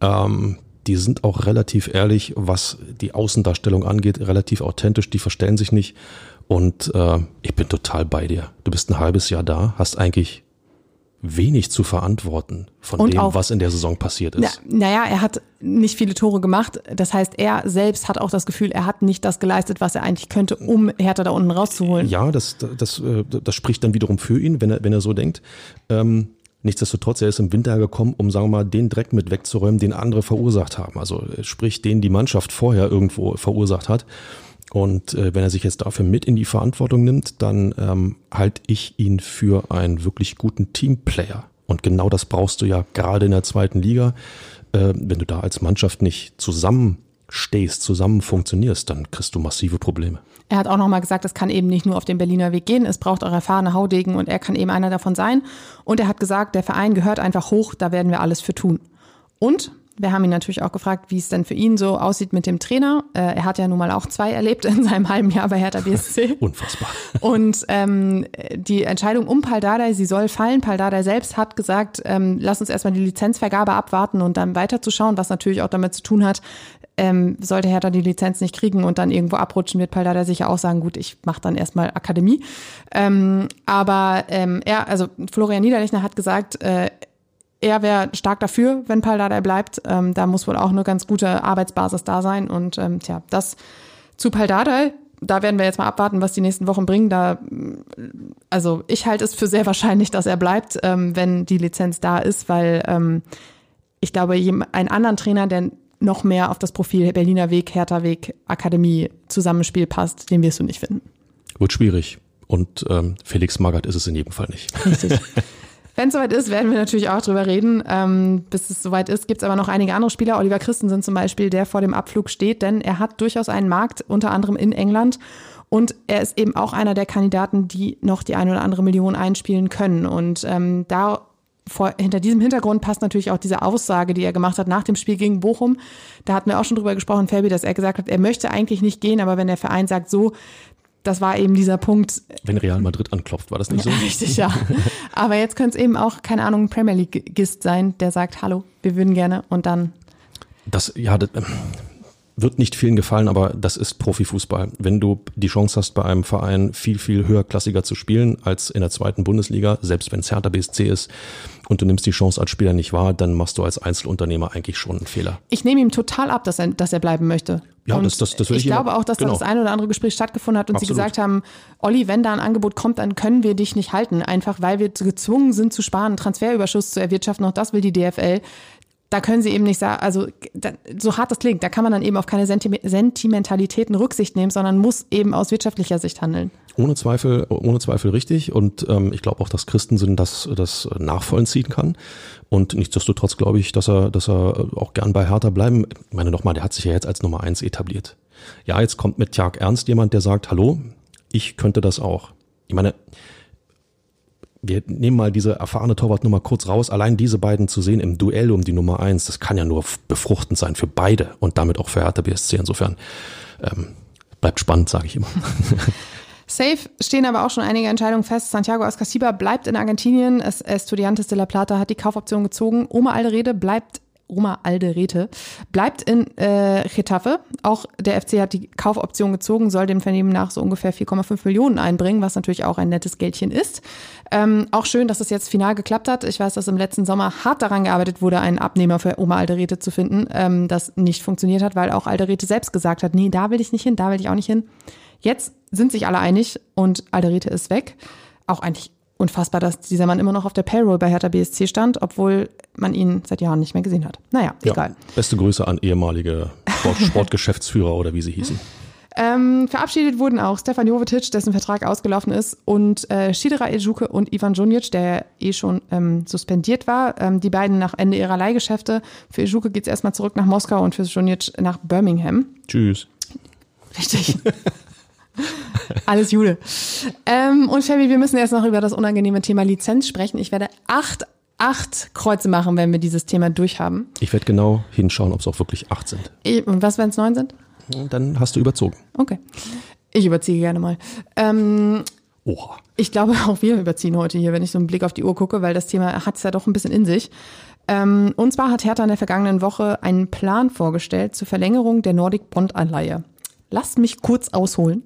Ähm, die sind auch relativ ehrlich, was die Außendarstellung angeht, relativ authentisch, die verstellen sich nicht. Und äh, ich bin total bei dir. Du bist ein halbes Jahr da, hast eigentlich wenig zu verantworten von Und dem, auch- was in der Saison passiert Na, ist. naja, er hat nicht viele Tore gemacht. Das heißt, er selbst hat auch das Gefühl, er hat nicht das geleistet, was er eigentlich könnte, um Hertha da unten rauszuholen. Ja, das, das, äh, das spricht dann wiederum für ihn, wenn er, wenn er so denkt. Ähm, nichtsdestotrotz, er ist im Winter gekommen, um, sagen wir mal, den Dreck mit wegzuräumen, den andere verursacht haben. Also äh, sprich, den die Mannschaft vorher irgendwo verursacht hat. Und äh, wenn er sich jetzt dafür mit in die Verantwortung nimmt, dann ähm, halte ich ihn für einen wirklich guten Teamplayer. Und genau das brauchst du ja gerade in der zweiten Liga. Äh, wenn du da als Mannschaft nicht zusammenstehst, zusammen funktionierst, dann kriegst du massive Probleme. Er hat auch nochmal gesagt, es kann eben nicht nur auf den Berliner Weg gehen, es braucht auch erfahrene Haudegen und er kann eben einer davon sein. Und er hat gesagt, der Verein gehört einfach hoch, da werden wir alles für tun. Und wir haben ihn natürlich auch gefragt, wie es denn für ihn so aussieht mit dem Trainer. Äh, er hat ja nun mal auch zwei erlebt in seinem halben Jahr bei Hertha BSC. (laughs) Unfassbar. Und ähm, die Entscheidung um Paldadei, sie soll fallen. Paldadei selbst hat gesagt, ähm, lass uns erstmal die Lizenzvergabe abwarten und dann weiterzuschauen, was natürlich auch damit zu tun hat, ähm, sollte Hertha die Lizenz nicht kriegen und dann irgendwo abrutschen, wird Paldadei sicher auch sagen, gut, ich mache dann erstmal Akademie. Ähm, aber ähm, er, also Florian Niederlechner hat gesagt, äh, er wäre stark dafür, wenn Paldadei bleibt. Ähm, da muss wohl auch eine ganz gute Arbeitsbasis da sein. Und ähm, tja, das zu Paldadei, da werden wir jetzt mal abwarten, was die nächsten Wochen bringen. Da, also ich halte es für sehr wahrscheinlich, dass er bleibt, ähm, wenn die Lizenz da ist, weil ähm, ich glaube, einen anderen Trainer, der noch mehr auf das Profil Berliner Weg, Hertha Weg, Akademie Zusammenspiel passt, den wirst du nicht finden. Wird schwierig. Und ähm, Felix Magath ist es in jedem Fall nicht. Richtig. (laughs) Wenn es soweit ist, werden wir natürlich auch drüber reden. Ähm, bis es soweit ist, gibt es aber noch einige andere Spieler. Oliver Christensen zum Beispiel, der vor dem Abflug steht, denn er hat durchaus einen Markt, unter anderem in England. Und er ist eben auch einer der Kandidaten, die noch die eine oder andere Million einspielen können. Und ähm, da vor, hinter diesem Hintergrund passt natürlich auch diese Aussage, die er gemacht hat nach dem Spiel gegen Bochum. Da hatten wir auch schon drüber gesprochen, Fabi, dass er gesagt hat, er möchte eigentlich nicht gehen, aber wenn der Verein sagt so, das war eben dieser Punkt, Wenn Real Madrid anklopft, war das nicht so? (laughs) Richtig, ja. Aber jetzt könnte es eben auch, keine Ahnung, ein Premier League-Gist sein, der sagt, hallo, wir würden gerne und dann, Das, ja, das, ähm, wird nicht vielen gefallen, aber das ist Profifußball. Wenn du die Chance hast, bei einem Verein viel, viel höherklassiger zu spielen als in der zweiten Bundesliga, selbst wenn es Hertha BSC ist, und du nimmst die Chance als Spieler nicht wahr, dann machst du als Einzelunternehmer eigentlich schon einen Fehler. Ich nehme ihm total ab, dass er, dass er bleiben möchte. Ja, und das- das- das will ich ich glaube auch- dass genau. da das ein oder andere Gespräch stattgefunden hat und sie Absolut. gesagt haben, Olli, wenn da ein Angebot kommt, dann können wir dich nicht halten, einfach weil wir gezwungen sind zu sparen, Transferüberschuss zu erwirtschaften, auch das will die DFL. Da können sie eben nicht sagen, also da, so hart das klingt, da kann man dann eben auf keine Sentime- Sentimentalitäten Rücksicht nehmen, sondern muss eben aus wirtschaftlicher Sicht handeln. Ohne Zweifel, ohne Zweifel richtig. Und ähm, ich glaube auch, dass Christensen das, das nachvollziehen kann. Und nichtsdestotrotz glaube ich, dass er, dass er auch gern bei Hertha bleiben. Ich meine nochmal, der hat sich ja jetzt als Nummer eins etabliert. Ja, jetzt kommt mit Tjag Ernst jemand, der sagt, hallo, ich könnte das auch. Ich meine, wir nehmen mal diese erfahrene Torwartnummer kurz raus. Allein diese beiden zu sehen im Duell um die Nummer eins, das kann ja nur befruchtend sein für beide und damit auch für Hertha BSC. Insofern ähm, bleibt spannend, sage ich immer. (laughs) Safe stehen aber auch schon einige Entscheidungen fest. Santiago Ascasiba bleibt in Argentinien. Es, Estudiantes de la Plata hat die Kaufoption gezogen. Oma Alderete bleibt Oma Alderete bleibt in äh, Getafe. Auch der FC hat die Kaufoption gezogen, soll dem Vernehmen nach so ungefähr 4,5 Millionen einbringen, was natürlich auch ein nettes Geldchen ist. Ähm, auch schön, dass es jetzt final geklappt hat. Ich weiß, dass im letzten Sommer hart daran gearbeitet wurde, einen Abnehmer für Oma Alderete zu finden, ähm, das nicht funktioniert hat, weil auch Alderete selbst gesagt hat, nee, da will ich nicht hin, da will ich auch nicht hin. Jetzt sind sich alle einig und Alderete ist weg. Auch eigentlich unfassbar, dass dieser Mann immer noch auf der Payroll bei Hertha BSC stand, obwohl man ihn seit Jahren nicht mehr gesehen hat. Naja, egal. Ja, beste Grüße an ehemalige Sport, Sportgeschäftsführer oder wie sie hießen. Ähm, verabschiedet wurden auch Stefan Jovetic, dessen Vertrag ausgelaufen ist, und äh, Shidera Ejuke und Ivan Junic, der eh schon ähm, suspendiert war. Ähm, die beiden nach Ende ihrer Leihgeschäfte. Für Ejuke geht's erstmal zurück nach Moskau und für Junic nach Birmingham. Tschüss. Richtig. Alles Jude. Ähm, und Fabi, wir müssen erst noch über das unangenehme Thema Lizenz sprechen. Ich werde acht, acht Kreuze machen, wenn wir dieses Thema durchhaben. Ich werde genau hinschauen, ob es auch wirklich acht sind. Und was, wenn es neun sind? Dann hast du überzogen. Okay. Ich überziehe gerne mal. Ähm, Oha. ich glaube, (laughs) auch wir überziehen heute hier, wenn ich so einen Blick auf die Uhr gucke, weil das Thema hat es ja doch ein bisschen in sich. Ähm, und zwar hat Hertha in der vergangenen Woche einen Plan vorgestellt zur Verlängerung der Nordic Bond Anleihe. Lasst mich kurz ausholen.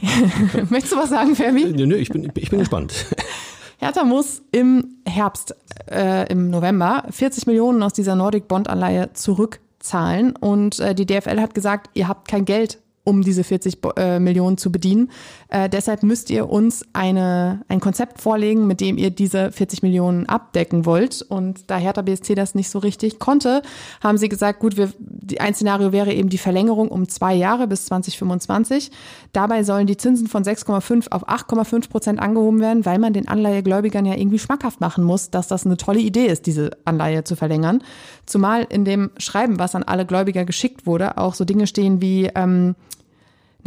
(laughs) Möchtest du was sagen, Fermi? Nö, nö, ich bin, ich bin gespannt. (laughs) Hertha muss im Herbst, äh, im November, 40 Millionen aus dieser Nordic Bond Anleihe zurückzahlen. Und äh, die DFL hat gesagt, ihr habt kein Geld, um diese 40 Bo- äh, Millionen zu bedienen. Äh, deshalb müsst ihr uns eine, ein Konzept vorlegen, mit dem ihr diese 40 Millionen abdecken wollt. Und da Hertha BSC das nicht so richtig konnte, haben sie gesagt, gut, wir, ein Szenario wäre eben die Verlängerung um zwei Jahre bis 2025. Dabei sollen die Zinsen von 6,5 auf 8,5 Prozent angehoben werden, weil man den Anleihegläubigern ja irgendwie schmackhaft machen muss, dass das eine tolle Idee ist, diese Anleihe zu verlängern. Zumal in dem Schreiben, was an alle Gläubiger geschickt wurde, auch so Dinge stehen wie, ähm,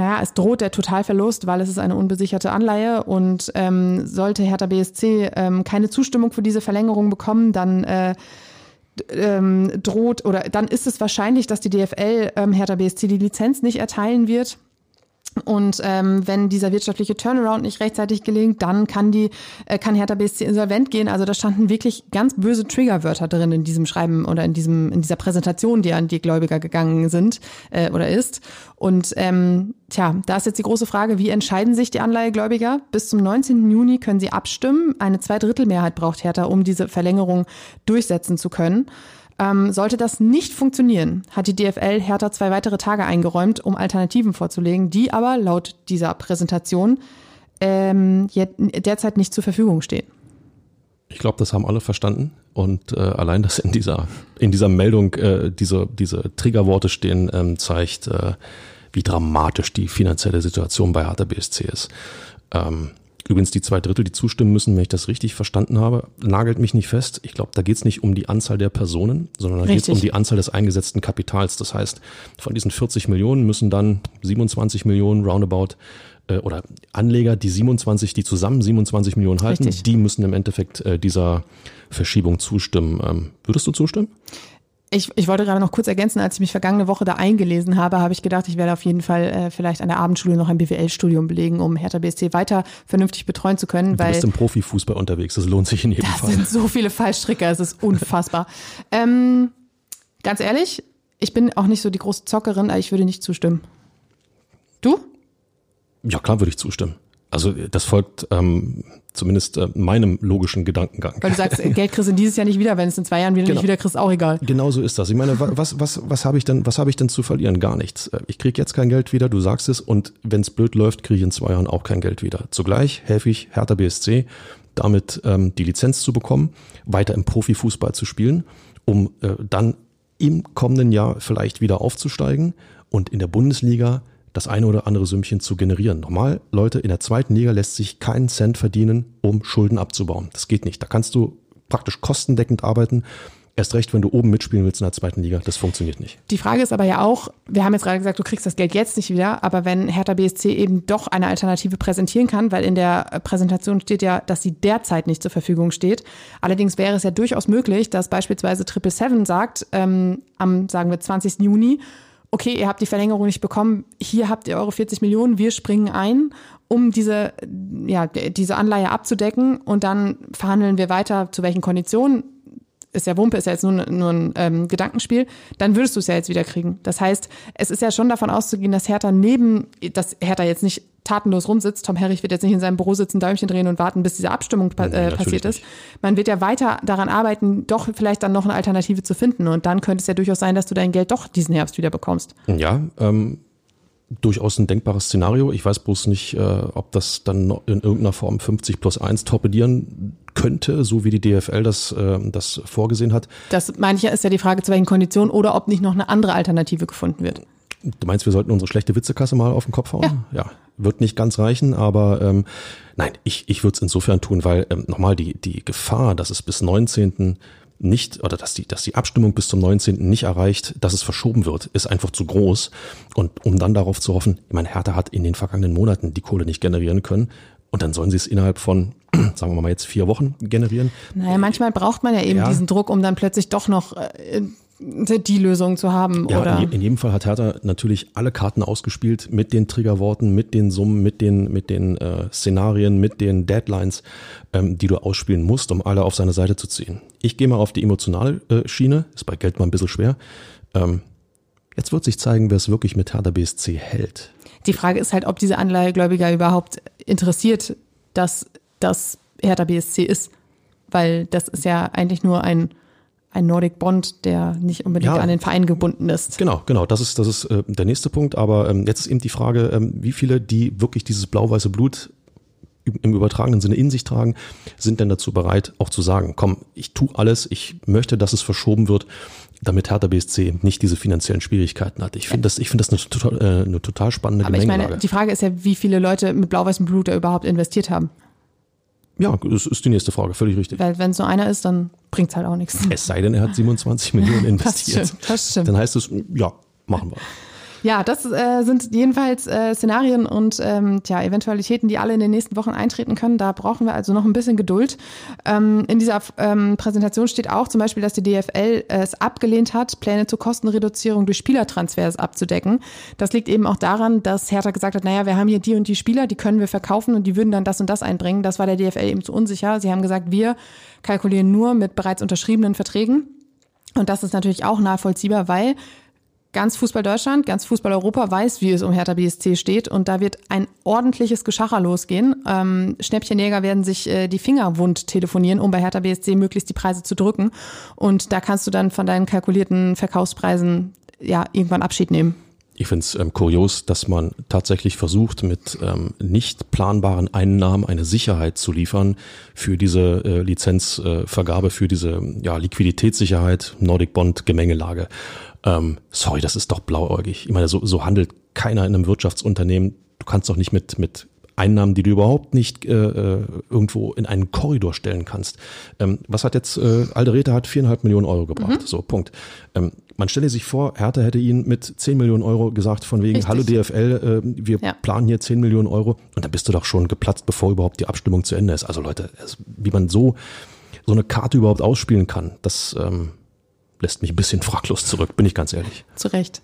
naja, es droht der Totalverlust, weil es ist eine unbesicherte Anleihe und ähm, sollte Hertha BSC ähm, keine Zustimmung für diese Verlängerung bekommen, dann äh, ähm, droht oder dann ist es wahrscheinlich, dass die DFL ähm, Hertha BSC die Lizenz nicht erteilen wird. Und ähm, wenn dieser wirtschaftliche Turnaround nicht rechtzeitig gelingt, dann kann die äh, kann Hertha BSC insolvent gehen. Also da standen wirklich ganz böse Triggerwörter drin in diesem Schreiben oder in diesem in dieser Präsentation, die an die Gläubiger gegangen sind äh, oder ist. Und ähm, tja, da ist jetzt die große Frage: Wie entscheiden sich die Anleihegläubiger? Bis zum 19. Juni können sie abstimmen. Eine Zweidrittelmehrheit braucht Hertha, um diese Verlängerung durchsetzen zu können. Ähm, sollte das nicht funktionieren, hat die DFL Hertha zwei weitere Tage eingeräumt, um Alternativen vorzulegen, die aber laut dieser Präsentation ähm, derzeit nicht zur Verfügung stehen. Ich glaube, das haben alle verstanden. Und äh, allein, dass in dieser, in dieser Meldung äh, diese, diese Triggerworte stehen, ähm, zeigt, äh, wie dramatisch die finanzielle Situation bei Hertha BSC ist. Ähm, übrigens, die zwei Drittel, die zustimmen müssen, wenn ich das richtig verstanden habe, nagelt mich nicht fest. Ich glaube, da geht es nicht um die Anzahl der Personen, sondern da geht es um die Anzahl des eingesetzten Kapitals. Das heißt, von diesen 40 Millionen müssen dann 27 Millionen roundabout äh, oder Anleger, die 27, die zusammen 27 Millionen halten, Richtig. die müssen im Endeffekt äh, dieser Verschiebung zustimmen. Ähm, würdest du zustimmen? Ich, ich wollte gerade noch kurz ergänzen, als ich mich vergangene Woche da eingelesen habe, habe ich gedacht, ich werde auf jeden Fall äh, vielleicht an der Abendschule noch ein BWL-Studium belegen, um Hertha BSC weiter vernünftig betreuen zu können, Du weil bist im Profifußball unterwegs, das lohnt sich in jedem Das Fall. sind so viele Fallstricke, es ist unfassbar. (laughs) ähm, ganz ehrlich, Ich bin auch nicht so die große Zockerin, aber ich würde nicht zustimmen. Du? Ja, klar würde ich zustimmen. Also das folgt ähm, zumindest äh, meinem logischen Gedankengang. Weil du sagst, (laughs) Geld kriegst du dieses Jahr nicht wieder, wenn es in zwei Jahren wieder Genau. nicht wieder kriegst, auch egal. Genau so ist das. Ich meine, wa- was, was, was habe ich denn, was habe ich denn zu verlieren? Gar nichts. Äh, Ich kriege jetzt kein Geld wieder, du sagst es, und wenn es blöd läuft, kriege ich in zwei Jahren auch kein Geld wieder. Zugleich helfe ich Hertha BSC, damit ähm, die Lizenz zu bekommen, weiter im Profifußball zu spielen, um äh, dann im kommenden Jahr vielleicht wieder aufzusteigen und in der Bundesliga das eine oder andere Sümmchen zu generieren. Normal, Leute, in der zweiten Liga lässt sich keinen Cent verdienen, um Schulden abzubauen. Das geht nicht. Da kannst du praktisch kostendeckend arbeiten. Erst recht, wenn du oben mitspielen willst in der zweiten Liga, das funktioniert nicht. Die Frage ist aber ja auch, wir haben jetzt gerade gesagt, du kriegst das Geld jetzt nicht wieder, aber wenn Hertha BSC eben doch eine Alternative präsentieren kann, weil in der Präsentation steht ja, dass sie derzeit nicht zur Verfügung steht. Allerdings wäre es ja durchaus möglich, dass beispielsweise Triple Seven sagt, ähm, am, sagen wir, 20. Juni, okay, ihr habt die Verlängerung nicht bekommen, hier habt ihr eure 40 Millionen, wir springen ein, um diese, ja, diese Anleihe abzudecken und dann verhandeln wir weiter, zu welchen Konditionen ist ja Wumpe, ist ja jetzt nur, nur ein ähm, Gedankenspiel, dann würdest du es ja jetzt wieder kriegen. Das heißt, es ist ja schon davon auszugehen, dass Hertha neben, dass Hertha jetzt nicht tatenlos rumsitzt. Tom Herrich wird jetzt nicht in seinem Büro sitzen, Däumchen drehen und warten, bis diese Abstimmung pa Nee, äh, passiert ist. nicht. Man wird ja weiter daran arbeiten, doch vielleicht dann noch eine Alternative zu finden. Und dann könnte es ja durchaus sein, dass du dein Geld doch diesen Herbst wieder bekommst. Ja, ähm, durchaus ein denkbares Szenario. Ich weiß bloß nicht, äh, ob das dann in irgendeiner Form 50 plus 1 torpedieren könnte, so wie die DFL das, äh, das vorgesehen hat. Das meine ich ja, ist ja die Frage, zu welchen Konditionen oder ob nicht noch eine andere Alternative gefunden wird. Du meinst, wir sollten unsere schlechte Witzekasse mal auf den Kopf hauen? Ja. Wird nicht ganz reichen, aber ähm, nein, ich, ich würde es insofern tun, weil ähm, nochmal die, die Gefahr, dass es bis 19. nicht, oder dass die, dass die Abstimmung bis zum 19. nicht erreicht, dass es verschoben wird, ist einfach zu groß. Und um dann darauf zu hoffen, ich meine, Hertha hat in den vergangenen Monaten die Kohle nicht generieren können. Und dann sollen sie es innerhalb von, (clears throat) sagen wir mal jetzt vier Wochen generieren. Naja, manchmal braucht man ja eben Ja. diesen Druck, um dann plötzlich doch noch äh, die Lösung zu haben. Ja, oder in, je- in jedem Fall hat Hertha natürlich alle Karten ausgespielt mit den Triggerworten, mit den Summen, mit den, mit den äh, Szenarien, mit den Deadlines, ähm, die du ausspielen musst, um alle auf seine Seite zu ziehen. Ich gehe mal auf die emotionale äh, Schiene, ist bei Geld mal ein bisschen schwer. Ähm, jetzt wird sich zeigen, wer es wirklich mit Hertha BSC hält. Die Frage ist halt, ob diese Anleihegläubiger überhaupt interessiert, dass das Hertha BSC ist. Weil das ist ja eigentlich nur ein, ein Nordic Bond, der nicht unbedingt Ja. an den Verein gebunden ist. Genau, genau, das ist, das ist äh, der nächste Punkt. Aber ähm, jetzt ist eben die Frage, ähm, wie viele, die wirklich dieses blau-weiße Blut im übertragenen Sinne in sich tragen, sind denn dazu bereit, auch zu sagen, komm, ich tu alles, ich möchte, dass es verschoben wird, damit Hertha BSC nicht diese finanziellen Schwierigkeiten hat. Ich finde das, ich finde das eine total, äh, eine total spannende Aber ich Gemengelage. meine, die Frage ist ja, wie viele Leute mit blau-weißem Blut da überhaupt investiert haben. Ja, das ist die nächste Frage, völlig richtig. Weil wenn es nur einer ist, dann bringt's halt auch nichts. Es sei denn, er hat 27 Millionen (laughs) Das investiert. stimmt, das stimmt. Dann heißt es, ja, machen wir. Ja, das äh, sind jedenfalls äh, Szenarien und ähm, tja, Eventualitäten, die alle in den nächsten Wochen eintreten können. Da brauchen wir also noch ein bisschen Geduld. Ähm, in dieser ähm, Präsentation steht auch zum Beispiel, dass die DFL es abgelehnt hat, Pläne zur Kostenreduzierung durch Spielertransfers abzudecken. Das liegt eben auch daran, dass Hertha gesagt hat, naja, wir haben hier die und die Spieler, die können wir verkaufen und die würden dann das und das einbringen. Das war der DFL eben zu unsicher. Sie haben gesagt, wir kalkulieren nur mit bereits unterschriebenen Verträgen. Und das ist natürlich auch nachvollziehbar, weil ganz Fußball Deutschland, ganz Fußball Europa weiß, wie es um Hertha BSC steht und da wird ein ordentliches Geschacher losgehen. Ähm, Schnäppchenjäger werden sich äh, die Finger wund telefonieren, um bei Hertha BSC möglichst die Preise zu drücken und da kannst du dann von deinen kalkulierten Verkaufspreisen ja irgendwann Abschied nehmen. Ich finde es ähm, kurios, dass man tatsächlich versucht, mit ähm, nicht planbaren Einnahmen eine Sicherheit zu liefern für diese äh, Lizenzvergabe, äh, für diese ja, Liquiditätssicherheit, Nordic Bond Gemengelage. Ähm, sorry, das ist doch blauäugig. Ich meine, so, so handelt keiner in einem Wirtschaftsunternehmen. Du kannst doch nicht mit, mit Einnahmen, die du überhaupt nicht äh, äh, irgendwo in einen Korridor stellen kannst. Ähm, was hat jetzt, äh, Alderete hat viereinhalb Millionen Euro gebracht. So, Punkt. Ähm, man stelle sich vor, Hertha hätte ihn mit 10 Millionen Euro gesagt, von wegen, Richtig. hallo DFL, äh, wir Ja. planen hier 10 Millionen Euro und dann bist du doch schon geplatzt, bevor überhaupt die Abstimmung zu Ende ist. Also Leute, wie man so, so eine Karte überhaupt ausspielen kann, das ähm, lässt mich ein bisschen fraglos zurück, bin ich ganz ehrlich. Zu Recht.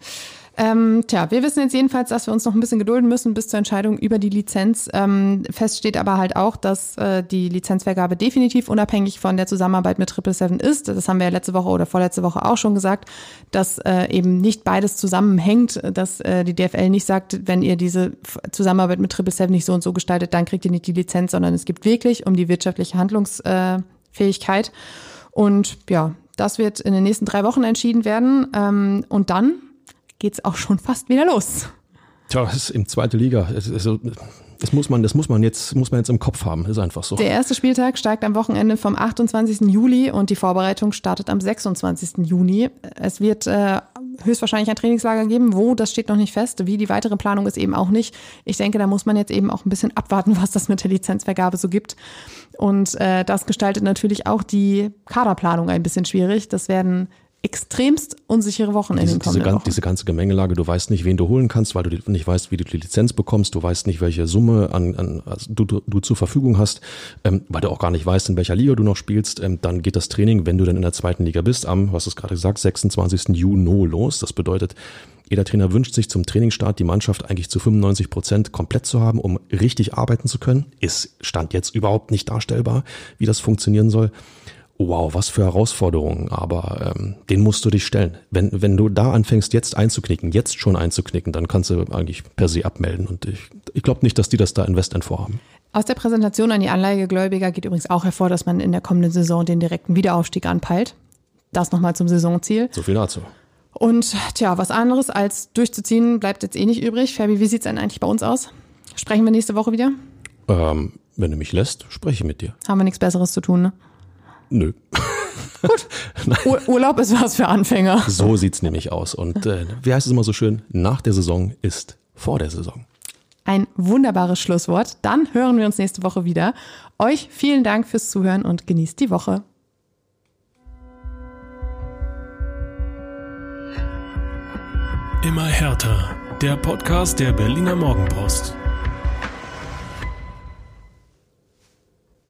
Ähm, tja, wir wissen jetzt jedenfalls, dass wir uns noch ein bisschen gedulden müssen bis zur Entscheidung über die Lizenz. Ähm, fest steht aber halt auch, dass äh, die Lizenzvergabe definitiv unabhängig von der Zusammenarbeit mit Triple Seven ist. Das haben wir ja letzte Woche oder vorletzte Woche auch schon gesagt, dass äh, eben nicht beides zusammenhängt, dass äh, die DFL nicht sagt, wenn ihr diese Zusammenarbeit mit Triple Seven nicht so und so gestaltet, dann kriegt ihr nicht die Lizenz, sondern es gibt wirklich um die wirtschaftliche Handlungsfähigkeit. Und ja, das wird in den nächsten drei Wochen entschieden werden. Ähm, und dann geht's auch schon fast wieder los. Tja, es ist in zweite Liga. Also, das muss man, das muss man jetzt, muss man jetzt im Kopf haben. Ist einfach so. Der erste Spieltag steigt am Wochenende vom 28. Juli und die Vorbereitung startet am 26. Juni. Es wird äh, höchstwahrscheinlich ein Trainingslager geben. Wo, das steht noch nicht fest. Wie die weitere Planung ist eben auch nicht. Ich denke, da muss man jetzt eben auch ein bisschen (laughs) abwarten, was das mit der Lizenzvergabe so gibt. Und äh, das gestaltet natürlich auch die Kaderplanung ein bisschen schwierig. Das werden extremst unsichere Wochen diese, in den kommenden diese, Wochen. diese ganze Gemengelage, du weißt nicht, wen du holen kannst, weil du nicht weißt, wie du die Lizenz bekommst, du weißt nicht, welche Summe an, an also du, du, du zur Verfügung hast, ähm, weil du auch gar nicht weißt, in welcher Liga du noch spielst. Ähm, dann geht das Training, wenn du dann in der zweiten Liga bist, am, was es gerade gesagt, 26. Juni los. Das bedeutet, jeder Trainer wünscht sich zum Trainingsstart die Mannschaft eigentlich zu 95 Prozent komplett zu haben, um richtig arbeiten zu können. Ist Stand jetzt überhaupt nicht darstellbar, wie das funktionieren soll wow, was für Herausforderungen, aber ähm, den musst du dich stellen. Wenn, wenn du da anfängst, jetzt einzuknicken, jetzt schon einzuknicken, dann kannst du eigentlich per se abmelden. Und ich, ich glaube nicht, dass die das da in Westend vorhaben. Aus der Präsentation an die Anleihegläubiger geht übrigens auch hervor, dass man in der kommenden Saison den direkten Wiederaufstieg anpeilt. Das nochmal zum Saisonziel. So viel dazu. Und tja, was anderes als durchzuziehen bleibt jetzt eh nicht übrig. Fabi, wie sieht's denn eigentlich bei uns aus? Sprechen wir nächste Woche wieder? Ähm, wenn du mich lässt, spreche ich mit dir. Haben wir nichts Besseres zu tun, ne? Nö. Gut. (laughs) Ur Urlaub ist was für Anfänger. So sieht's nämlich aus. Und äh, wie heißt es immer so schön? Nach der Saison ist vor der Saison. Ein wunderbares Schlusswort. Dann hören wir uns nächste Woche wieder. Euch vielen Dank fürs Zuhören und genießt die Woche. Immer härter. Der Podcast der Berliner Morgenpost.